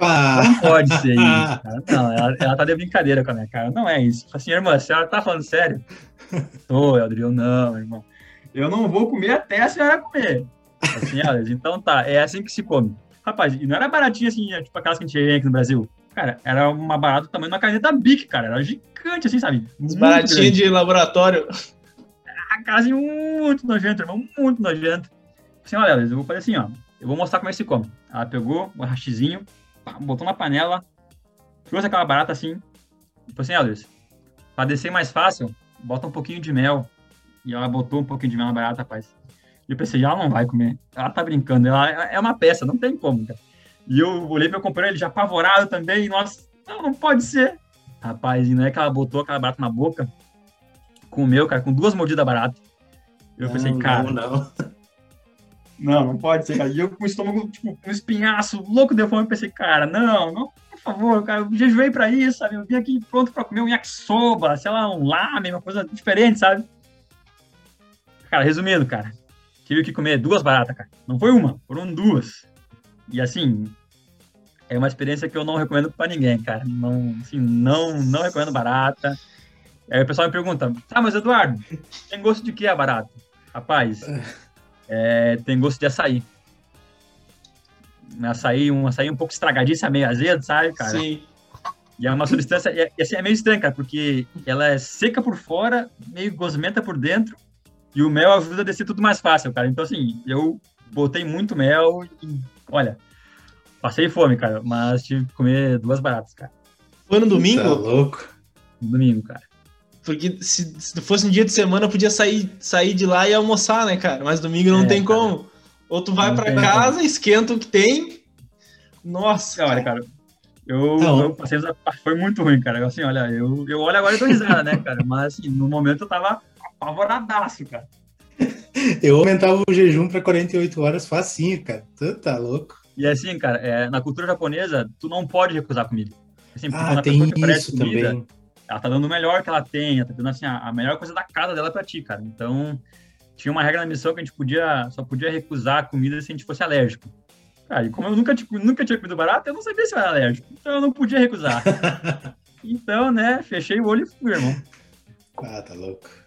Ah. Não pode ser isso, cara. Não, ela, ela tá de brincadeira com a minha cara. Não é isso. Assim, irmã, a senhora tá falando sério? Tô, Eldri, eu não, irmão. Eu não vou comer até a senhora comer. Assim, olha, então tá, é assim que se come. Rapaz, e não era baratinho assim, é tipo aquelas que a gente tem aqui no Brasil. Cara, era uma barata do tamanho de uma caneta Bic, cara. Era gigante, assim, sabe? Baratinho de laboratório. A casa muito nojento, irmão, muito nojento. Assim, olha, eu vou fazer assim, ó. Eu vou mostrar como é que se come. Ela pegou o haxizinho, botou na panela, trouxe aquela barata assim. E falou assim, Elders, pra descer mais fácil, bota um pouquinho de mel. E ela botou um pouquinho de mel na barata, rapaz. E eu pensei, ela não vai comer. Ela tá brincando, ela é uma peça, não tem como, cara. E eu olhei meu companheiro, ele já apavorado também, nós, não, não pode ser. Rapaz, e não é que ela botou aquela barata na boca, comeu, cara, com duas mordidas barata. Eu não, pensei, cara. Não, não. Não, não pode ser, cara. E eu com o estômago, tipo, um espinhaço, louco de fome, pensei, cara, não, não, por favor, cara, eu jejuei pra isso, sabe? Eu vim aqui pronto pra comer um yakisoba, sei lá, um lamen, uma coisa diferente, sabe? Cara, resumindo, cara, tive que comer duas baratas, cara. Não foi uma, foram duas. E assim, é uma experiência que eu não recomendo para ninguém, cara. Não, assim, não, não recomendo barata. Aí o pessoal me pergunta, tá, mas Eduardo, tem gosto de que a barata? Rapaz, é, tem gosto de açaí. Açaí, um açaí um pouco estragadíssimo, meio azedo, sabe, cara? Sim. E é uma substância, e assim, é meio estranho, cara, porque ela é seca por fora, meio gosmenta por dentro, e o mel ajuda a descer tudo mais fácil, cara. Então, assim, eu botei muito mel e, olha, passei fome, cara, mas tive que comer duas baratas, cara. Foi no domingo? Tá louco. No domingo, cara. Porque se, se fosse um dia de semana, eu podia sair, sair de lá e almoçar, né, cara? Mas domingo não é, tem cara. como. Ou tu vai para casa, como. esquenta o que tem. Nossa, olha, cara. Eu, eu passei, foi muito ruim, cara. Assim, olha, eu, eu olho agora e dou risada, né, cara? Mas assim, no momento eu tava apavoradaço, cara. Eu aumentava o jejum para 48 horas facinho, cara. Tu tá louco. E assim, cara, é, na cultura japonesa, tu não pode recusar comida. Assim, ah, tem isso comida, também. Ela tá dando o melhor que ela tem, tá dando assim, a, a melhor coisa da casa dela pra ti, cara. Então, tinha uma regra na missão que a gente podia, só podia recusar a comida se a gente fosse alérgico. Cara, e como eu nunca, tipo, nunca tinha comido barato, eu não sabia se eu era alérgico. Então eu não podia recusar. então, né, fechei o olho e fui, irmão. Ah, tá louco.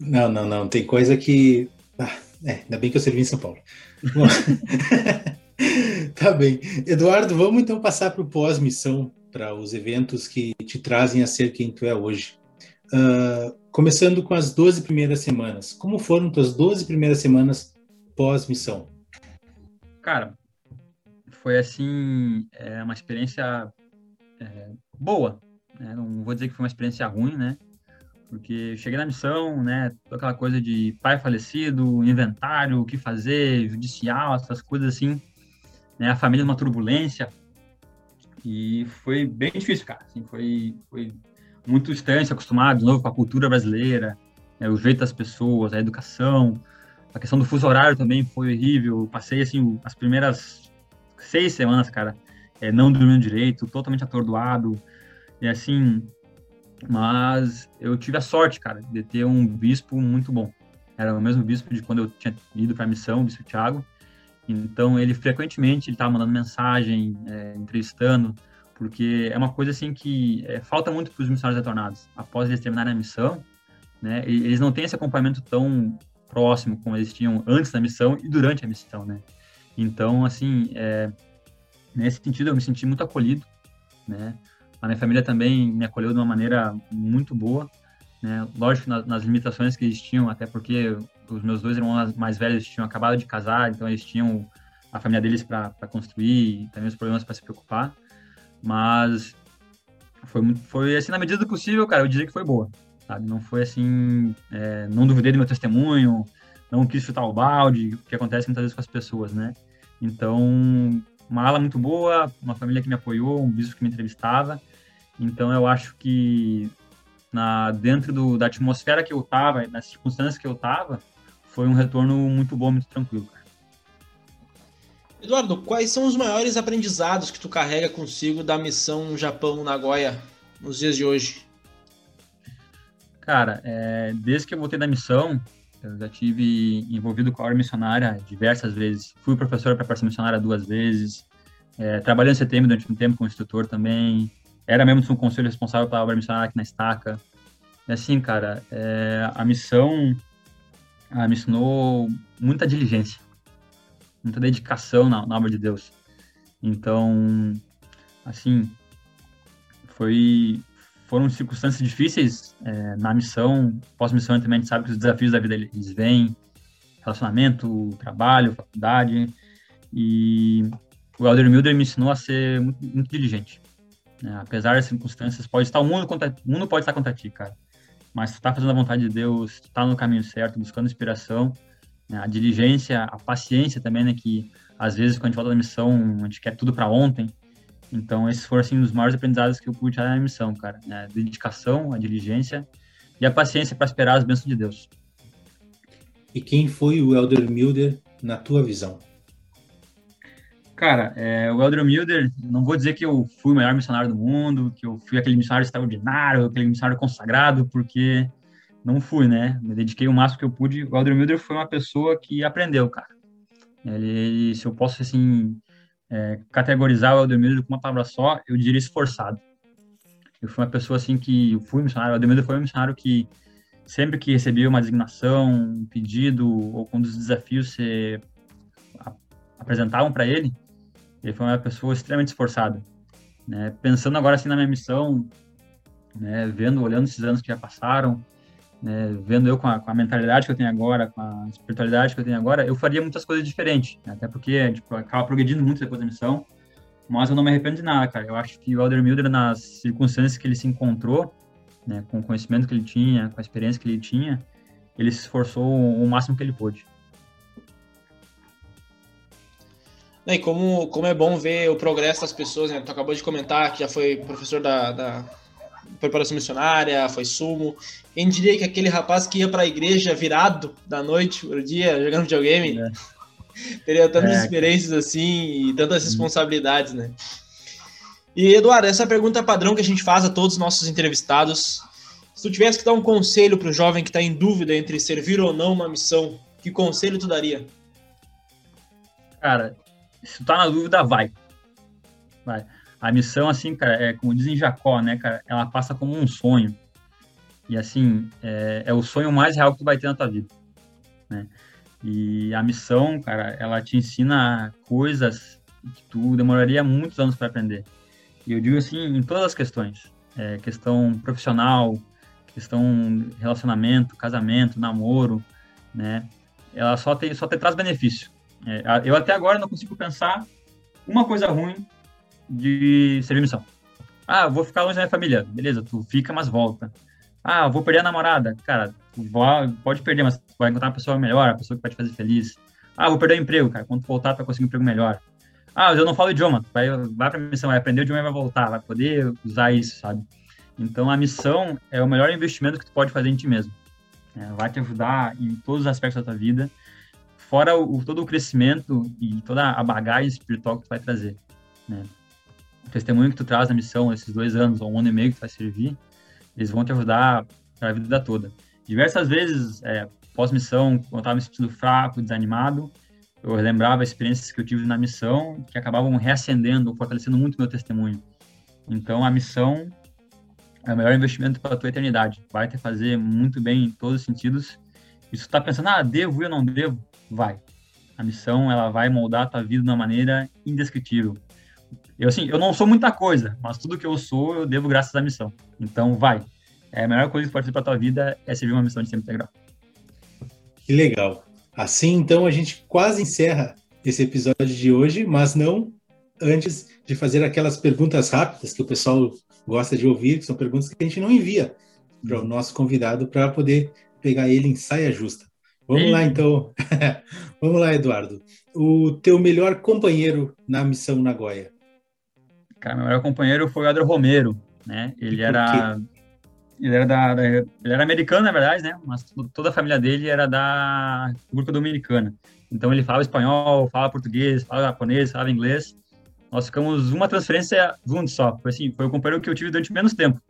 Não, não, não. Tem coisa que. Ah, é, ainda bem que eu servi em São Paulo. tá bem. Eduardo, vamos então passar para o pós-missão, para os eventos que te trazem a ser quem tu é hoje. Uh, começando com as 12 primeiras semanas. Como foram tuas 12 primeiras semanas pós-missão? Cara, foi assim, é uma experiência é, boa. Né? Não vou dizer que foi uma experiência ruim, né? Porque cheguei na missão, né, aquela coisa de pai falecido, inventário, o que fazer, judicial, essas coisas assim, né, a família numa turbulência, e foi bem difícil, cara, assim, foi, foi muito distante, acostumado de novo com a cultura brasileira, né, o jeito das pessoas, a educação, a questão do fuso horário também foi horrível, passei, assim, as primeiras seis semanas, cara, é, não dormindo direito, totalmente atordoado, e assim, mas eu tive a sorte, cara, de ter um bispo muito bom. Era o mesmo bispo de quando eu tinha ido para a missão, o bispo Tiago. Então, ele frequentemente estava mandando mensagem, é, entrevistando, porque é uma coisa assim que é, falta muito para os missionários retornados. Após eles terminarem a missão, né, eles não têm esse acompanhamento tão próximo como eles tinham antes da missão e durante a missão, né? Então, assim, é, nesse sentido, eu me senti muito acolhido, né? A minha família também me acolheu de uma maneira muito boa, né? Lógico, nas, nas limitações que eles tinham, até porque os meus dois irmãos mais velhos tinham acabado de casar, então eles tinham a família deles para construir, também os problemas para se preocupar. Mas foi, foi assim, na medida do possível, cara, eu diria que foi boa, sabe? Não foi assim, é, não duvidei do meu testemunho, não quis chutar o balde, que acontece muitas vezes com as pessoas, né? Então, uma ala muito boa, uma família que me apoiou, um bispo que me entrevistava. Então, eu acho que na dentro do, da atmosfera que eu estava, nas circunstâncias que eu estava, foi um retorno muito bom, muito tranquilo. Cara. Eduardo, quais são os maiores aprendizados que tu carrega consigo da missão Japão Nagoya nos dias de hoje? Cara, é, desde que eu voltei da missão, eu já tive envolvido com a obra missionária diversas vezes. Fui professor para a Força Missionária duas vezes. É, trabalhei no CTM durante um tempo como instrutor também. Era mesmo um conselho responsável pela obra missionária aqui na Estaca. E assim, cara, é, a missão ela me ensinou muita diligência, muita dedicação na, na obra de Deus. Então, assim, foi foram circunstâncias difíceis é, na missão, pós-missão também a gente sabe que os desafios da vida eles vêm, relacionamento, trabalho, faculdade, e o Elder Milder me ensinou a ser muito, muito diligente. Né? Apesar das circunstâncias, pode estar o mundo contra, o mundo pode estar contra ti, cara mas tu tá fazendo a vontade de Deus, tu tá no caminho certo, buscando inspiração, né? a diligência, a paciência também, né, que às vezes quando a gente volta da missão, a gente quer tudo para ontem. Então, esses foram assim os maiores aprendizados que eu pude tirar na missão, cara, né? A dedicação, a diligência e a paciência para esperar as bênçãos de Deus. E quem foi o Elder Milder na tua visão? Cara, é, o Elder Milder, não vou dizer que eu fui o melhor missionário do mundo, que eu fui aquele missionário extraordinário, aquele missionário consagrado, porque não fui, né? Me dediquei o máximo que eu pude. O Elder Milder foi uma pessoa que aprendeu, cara. Ele, se eu posso, assim, é, categorizar o Elder Milder com uma palavra só, eu diria esforçado. Eu fui uma pessoa, assim, que eu fui missionário. O Elder Milder foi um missionário que sempre que recebia uma designação, um pedido, ou quando os desafios se apresentavam para ele, ele foi uma pessoa extremamente esforçada. Né? Pensando agora assim na minha missão, né? vendo, olhando esses anos que já passaram, né? vendo eu com a, com a, mentalidade que eu tenho agora, com a espiritualidade que eu tenho agora, eu faria muitas coisas diferentes. Né? Até porque tipo, acaba progredindo muito depois da missão, mas eu não me arrependo de nada, cara. Eu acho que o Elder Milder, nas circunstâncias que ele se encontrou, né? com o conhecimento que ele tinha, com a experiência que ele tinha, ele se esforçou o máximo que ele pôde. E como, como é bom ver o progresso das pessoas, né? Tu acabou de comentar que já foi professor da, da preparação missionária, foi sumo. Quem diria que aquele rapaz que ia para a igreja virado da noite para o dia, jogando videogame, é. teria tantas é, experiências assim e tantas responsabilidades, né? E Eduardo, essa pergunta padrão que a gente faz a todos os nossos entrevistados. Se tu tivesse que dar um conselho para o jovem que está em dúvida entre servir ou não uma missão, que conselho tu daria? Cara, se tá na dúvida, vai. Vai. A missão, assim, cara, é como dizem Jacó, né, cara, ela passa como um sonho. E, assim, é, é o sonho mais real que tu vai ter na tua vida, né? E a missão, cara, ela te ensina coisas que tu demoraria muitos anos para aprender. E eu digo assim, em todas as questões. É, questão profissional, questão relacionamento, casamento, namoro, né? Ela só tem só te traz benefício. É, eu até agora não consigo pensar uma coisa ruim de servir missão. Ah, vou ficar longe da minha família. Beleza, tu fica, mas volta. Ah, vou perder a namorada. Cara, pode perder, mas tu vai encontrar uma pessoa melhor, uma pessoa que vai te fazer feliz. Ah, vou perder o emprego, cara. Quando tu voltar, tu vai conseguir um emprego melhor. Ah, eu não falo idioma. Vai, vai pra missão, vai aprender o idioma e vai voltar. Vai poder usar isso, sabe? Então, a missão é o melhor investimento que tu pode fazer em ti mesmo. É, vai te ajudar em todos os aspectos da tua vida fora o, todo o crescimento e toda a bagagem espiritual que tu vai trazer, né? O testemunho que tu traz na missão, esses dois anos, ou um ano e meio que tu vai servir, eles vão te ajudar para a vida toda. Diversas vezes, é, pós-missão, quando eu estava me sentindo fraco, desanimado, eu lembrava experiências que eu tive na missão que acabavam reacendendo, fortalecendo muito meu testemunho. Então, a missão é o melhor investimento para a tua eternidade. Vai te fazer muito bem em todos os sentidos. E se tu tá pensando, ah, devo, eu não devo, vai. A missão, ela vai moldar a tua vida de uma maneira indescritível. Eu, assim, eu não sou muita coisa, mas tudo que eu sou, eu devo graças à missão. Então, vai. É a melhor coisa que pode ser para tua vida é servir uma missão de tempo integral. Que legal. Assim, então, a gente quase encerra esse episódio de hoje, mas não antes de fazer aquelas perguntas rápidas que o pessoal gosta de ouvir, que são perguntas que a gente não envia para o uhum. nosso convidado para poder pegar ele em saia justa. Vamos lá, então. Vamos lá, Eduardo. O teu melhor companheiro na missão Nagoya? Cara, meu melhor companheiro foi o Adro Romero, né? Ele era ele era da, da, ele era americano, na verdade, né? Mas toda a família dele era da República Dominicana. Então ele falava espanhol, falava português, falava japonês, falava inglês. Nós ficamos uma transferência juntos só. Foi assim, foi o companheiro que eu tive durante menos tempo.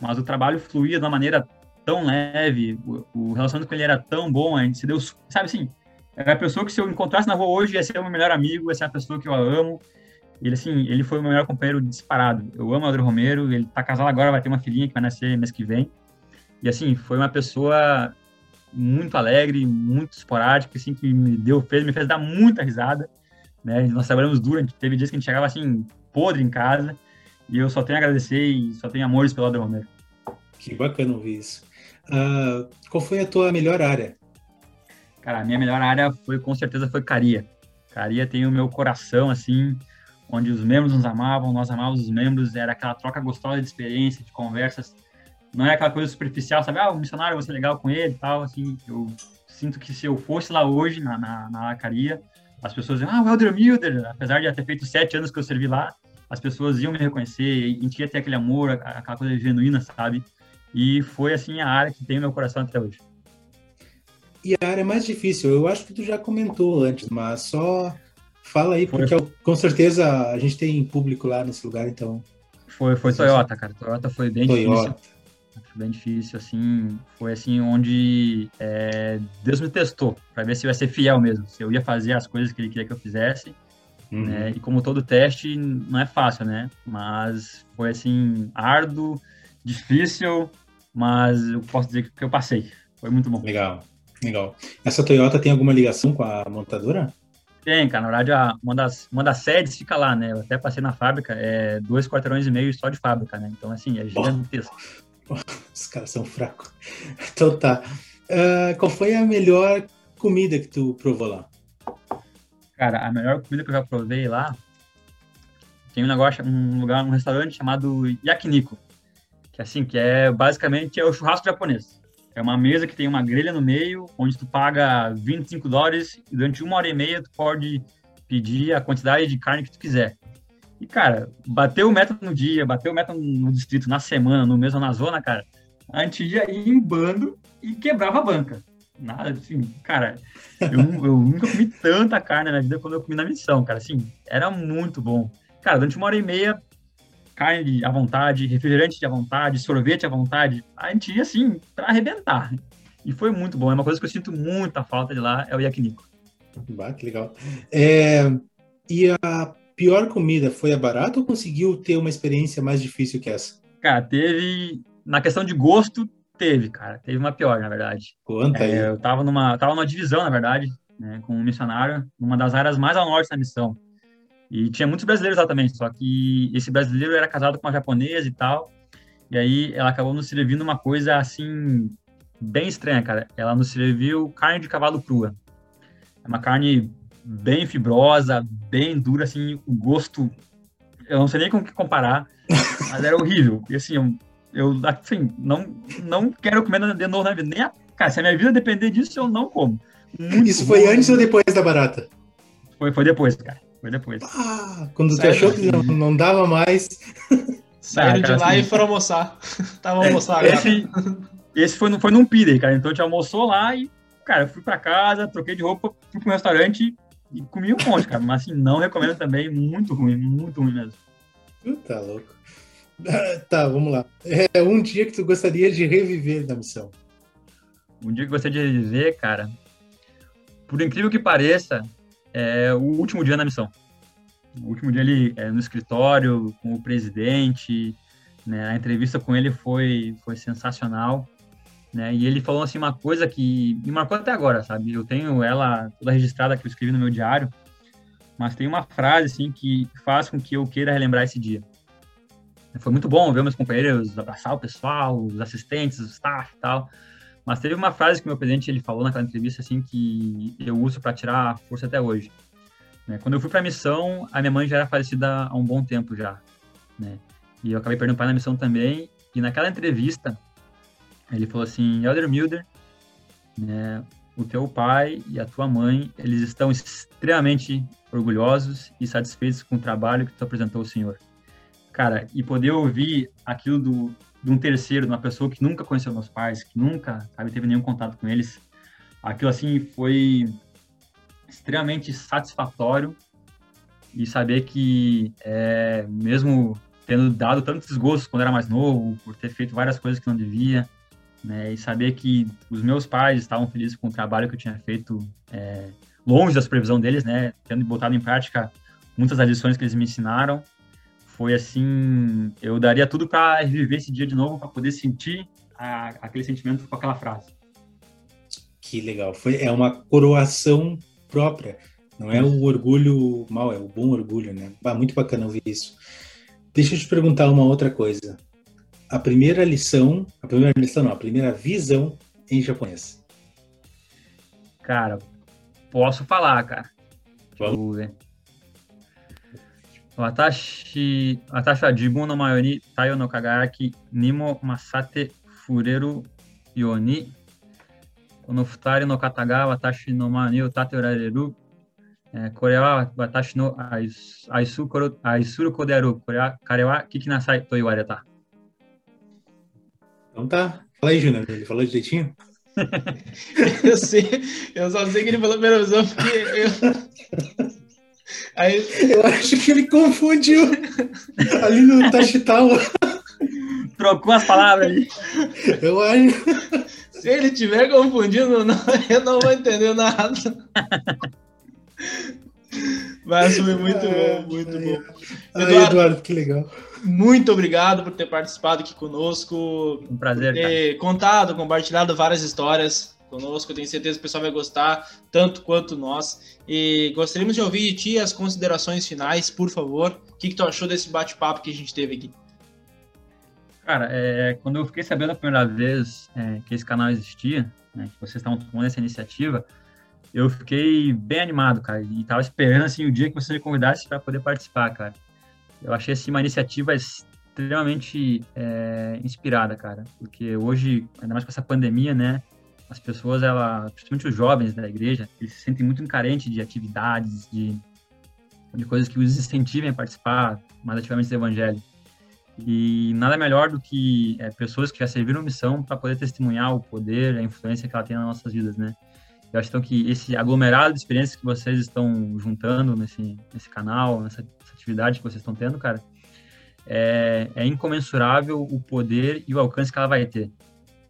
Mas o trabalho fluía de uma maneira tão leve, o, o relacionamento com ele era tão bom, a gente se deu, sabe assim, era a pessoa que se eu encontrasse na rua hoje ia ser o meu melhor amigo, ia ser a pessoa que eu amo. Ele, assim, ele foi o meu melhor companheiro disparado. Eu amo o André Romero, ele tá casado agora, vai ter uma filhinha que vai nascer mês que vem. E, assim, foi uma pessoa muito alegre, muito esporádica, assim, que me deu, fez, me fez dar muita risada, né? Nós trabalhamos duro, teve dias que a gente chegava, assim, podre em casa, e eu só tenho a agradecer e só tenho amores pelo André Romero. Que bacana ouvir isso. Uh, qual foi a tua melhor área? Cara, a minha melhor área foi, com certeza, foi Caria. Caria tem o meu coração, assim, onde os membros nos amavam, nós amávamos os membros, era aquela troca gostosa de experiência, de conversas. Não é aquela coisa superficial, sabe? Ah, o missionário, ser legal com ele tal, assim. Eu sinto que se eu fosse lá hoje, na, na, na Lacaria, as pessoas diziam, ah, o Elder Milder, apesar de ter feito sete anos que eu servi lá, as pessoas iam me reconhecer, a gente ia ter aquele amor, aquela coisa genuína, sabe? E foi, assim, a área que tem meu coração até hoje. E a área mais difícil, eu acho que tu já comentou antes, mas só Fala aí, porque foi. com certeza a gente tem público lá nesse lugar, então. Foi, foi Toyota, cara. Toyota foi bem Toyota. difícil. Foi bem difícil, assim. Foi assim onde é, Deus me testou para ver se eu ia ser fiel mesmo, se eu ia fazer as coisas que ele queria que eu fizesse. Uhum. Né? E como todo teste, não é fácil, né? Mas foi assim, árduo, difícil, mas eu posso dizer que eu passei. Foi muito bom. Legal, legal. Essa Toyota tem alguma ligação com a montadora? Tem, cara. Na verdade, uma das, uma das sedes fica lá, né? Eu até passei na fábrica, é dois quarteirões e meio só de fábrica, né? Então, assim, é gigantesco. Os caras são fracos. Então tá. Uh, qual foi a melhor comida que tu provou lá? Cara, a melhor comida que eu já provei lá tem um negócio, um lugar, um restaurante chamado Yakiniku. Assim, que é basicamente é o churrasco japonês. É uma mesa que tem uma grelha no meio, onde tu paga 25 dólares e durante uma hora e meia tu pode pedir a quantidade de carne que tu quiser. E, cara, bateu o meta no dia, bateu o meta no distrito, na semana, no mês ou na zona, cara, a gente ia em bando e quebrava a banca. Nada, assim, cara, eu, eu nunca comi tanta carne na vida quando eu comi na missão, cara, assim, era muito bom. Cara, durante uma hora e meia, carne à vontade, refrigerante à vontade, sorvete à vontade. A gente ia assim, para arrebentar. E foi muito bom. É uma coisa que eu sinto muita falta de lá, é o yakiniku. Bah, que legal. É, e a pior comida foi a barata ou conseguiu ter uma experiência mais difícil que essa? Cara, teve. Na questão de gosto, teve, cara. Teve uma pior, na verdade. Conta é, aí. Eu tava numa, tava numa divisão, na verdade, né, com um missionário, numa das áreas mais ao norte da missão. E tinha muitos brasileiros lá também, só que esse brasileiro era casado com uma japonesa e tal. E aí ela acabou nos servindo uma coisa assim bem estranha, cara. Ela nos serviu carne de cavalo crua. É uma carne bem fibrosa, bem dura, assim, o gosto. Eu não sei nem com o que comparar, mas era horrível. E assim, eu, eu assim, não, não quero comer de novo na vida. Nem a, cara, se a minha vida depender disso, eu não como. Muito Isso foi antes ou depois da barata? Foi, foi depois, cara. Foi depois. Ah, quando Sério? tu achou que não, não dava mais. Saíram ah, de lá assim, e foram almoçar. Tava é, almoçar esse, esse foi, foi num pide, cara. Então a gente almoçou lá e, cara, fui pra casa, troquei de roupa, fui pro restaurante e comi um monte, cara. Mas assim, não recomendo também, muito ruim, muito ruim mesmo. Tá louco. Tá, vamos lá. É um dia que tu gostaria de reviver da missão. Um dia que eu gostaria de reviver, cara. Por incrível que pareça, é o último dia na missão. O último dia ele é, no escritório com o presidente, né? A entrevista com ele foi foi sensacional, né? E ele falou assim uma coisa que me marcou até agora, sabe? Eu tenho ela toda registrada que eu escrevi no meu diário, mas tem uma frase assim que faz com que eu queira relembrar esse dia. Foi muito bom ver meus companheiros abraçar o pessoal, os assistentes, o staff e tal. Mas teve uma frase que meu presidente ele falou naquela entrevista assim que eu uso para tirar força até hoje. Né? Quando eu fui para a missão, a minha mãe já era falecida há um bom tempo já, né? E eu acabei perdendo o pai na missão também. E naquela entrevista, ele falou assim, Elder Milder, né, o teu pai e a tua mãe, eles estão extremamente orgulhosos e satisfeitos com o trabalho que tu apresentou ao Senhor. Cara, e poder ouvir aquilo do, de um terceiro, de uma pessoa que nunca conheceu meus pais, que nunca, sabe, teve nenhum contato com eles, aquilo assim foi extremamente satisfatório e saber que é, mesmo tendo dado tantos desgostos quando era mais novo, por ter feito várias coisas que não devia, né, e saber que os meus pais estavam felizes com o trabalho que eu tinha feito é, longe da supervisão deles, né, tendo botado em prática muitas das lições que eles me ensinaram, foi assim, eu daria tudo para reviver esse dia de novo, para poder sentir a, aquele sentimento com aquela frase. Que legal, foi é uma coroação própria, não é o orgulho mal, é o bom orgulho, né? Ah, muito bacana ouvir isso. Deixa eu te perguntar uma outra coisa. A primeira lição, a primeira lição não, a primeira visão em japonês. Cara, posso falar, cara. Vamos ver. Watashi, watashi wa jibun no mayo ni tayo no kagayaki ni mo masate fureru yo ni kono futari no kata ga watashi no mayo ni o tate urareru えー、これは私の愛愛する愛する子である。これは彼は聞きなさいと言われた。Então tá. Fala aí, Júnior. Ele falou direitinho? eu sei. Eu só sei que ele falou primeira visão porque eu. Aí... Eu acho que ele confundiu ali no Tachitawa. Trocou as palavras ali. Eu acho. Se ele tiver confundindo, não, eu não vou entender nada. Mas foi muito bom, muito bom. Eduardo, Ai, Eduardo, que legal. Muito obrigado por ter participado aqui conosco. Um prazer. ter cara. contado, compartilhado várias histórias conosco. tenho certeza que o pessoal vai gostar tanto quanto nós. E gostaríamos de ouvir de ti as considerações finais, por favor. O que, que tu achou desse bate-papo que a gente teve aqui? Cara, é, quando eu fiquei sabendo a primeira vez é, que esse canal existia, né, que vocês estavam tomando essa iniciativa, eu fiquei bem animado, cara, e tava esperando, assim, o dia que você me convidasse para poder participar, cara. Eu achei, assim, uma iniciativa extremamente é, inspirada, cara, porque hoje, ainda mais com essa pandemia, né, as pessoas, ela, principalmente os jovens da igreja, eles se sentem muito carentes de atividades, de, de coisas que os incentivem a participar mais ativamente do evangelho. E nada melhor do que é, pessoas que já serviram missão para poder testemunhar o poder, a influência que ela tem nas nossas vidas, né? Eu acho então que esse aglomerado de experiências que vocês estão juntando nesse, nesse canal, nessa, nessa atividade que vocês estão tendo, cara, é, é, incomensurável o poder e o alcance que ela vai ter.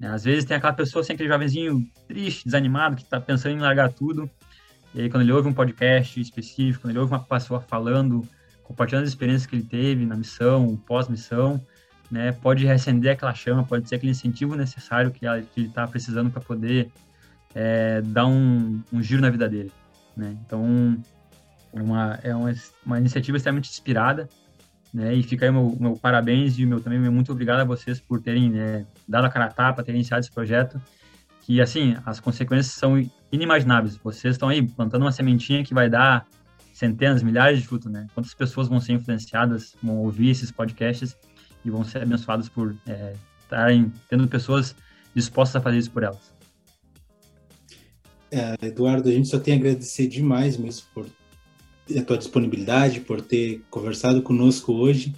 Né? Às vezes tem aquela pessoa, assim, aquele jovenzinho triste, desanimado, que está pensando em largar tudo, e aí quando ele ouve um podcast específico, quando ele ouve uma pessoa falando, compartilhando as experiências que ele teve na missão, pós-missão, né, pode reacender aquela chama, pode ser aquele incentivo necessário que ele está precisando para poder é, dar um, um, giro na vida dele. Né? Então, uma, é uma, uma iniciativa extremamente inspirada, né? E fica aí meu, meu, parabéns e meu também meu muito obrigado a vocês por terem né, dado a cara a tapa, terem iniciado esse projeto, que assim, as consequências são inimagináveis. Vocês estão aí plantando uma sementinha que vai dar centenas, milhares de frutos, né? Quantas pessoas vão ser influenciadas, vão ouvir esses podcasts e vão ser abençoadas por é, estarem tendo pessoas dispostas a fazer isso por elas. É, Eduardo, a gente só tem a agradecer demais mesmo por a tua disponibilidade, por ter conversado conosco hoje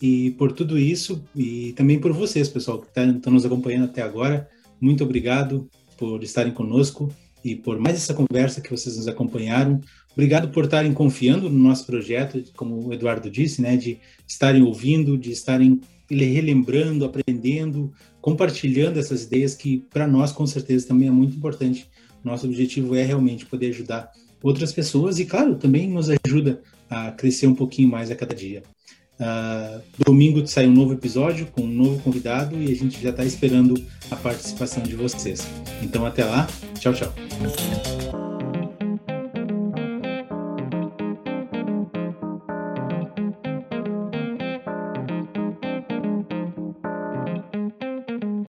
e por tudo isso e também por vocês, pessoal, que estão tá, nos acompanhando até agora. Muito obrigado por estarem conosco e por mais essa conversa que vocês nos acompanharam. Obrigado por estarem confiando no nosso projeto, como o Eduardo disse, né, de estarem ouvindo, de estarem relembrando, aprendendo, compartilhando essas ideias que para nós com certeza também é muito importante nosso objetivo é realmente poder ajudar outras pessoas e, claro, também nos ajuda a crescer um pouquinho mais a cada dia. Uh, domingo sai um novo episódio com um novo convidado e a gente já está esperando a participação de vocês. Então, até lá. Tchau, tchau.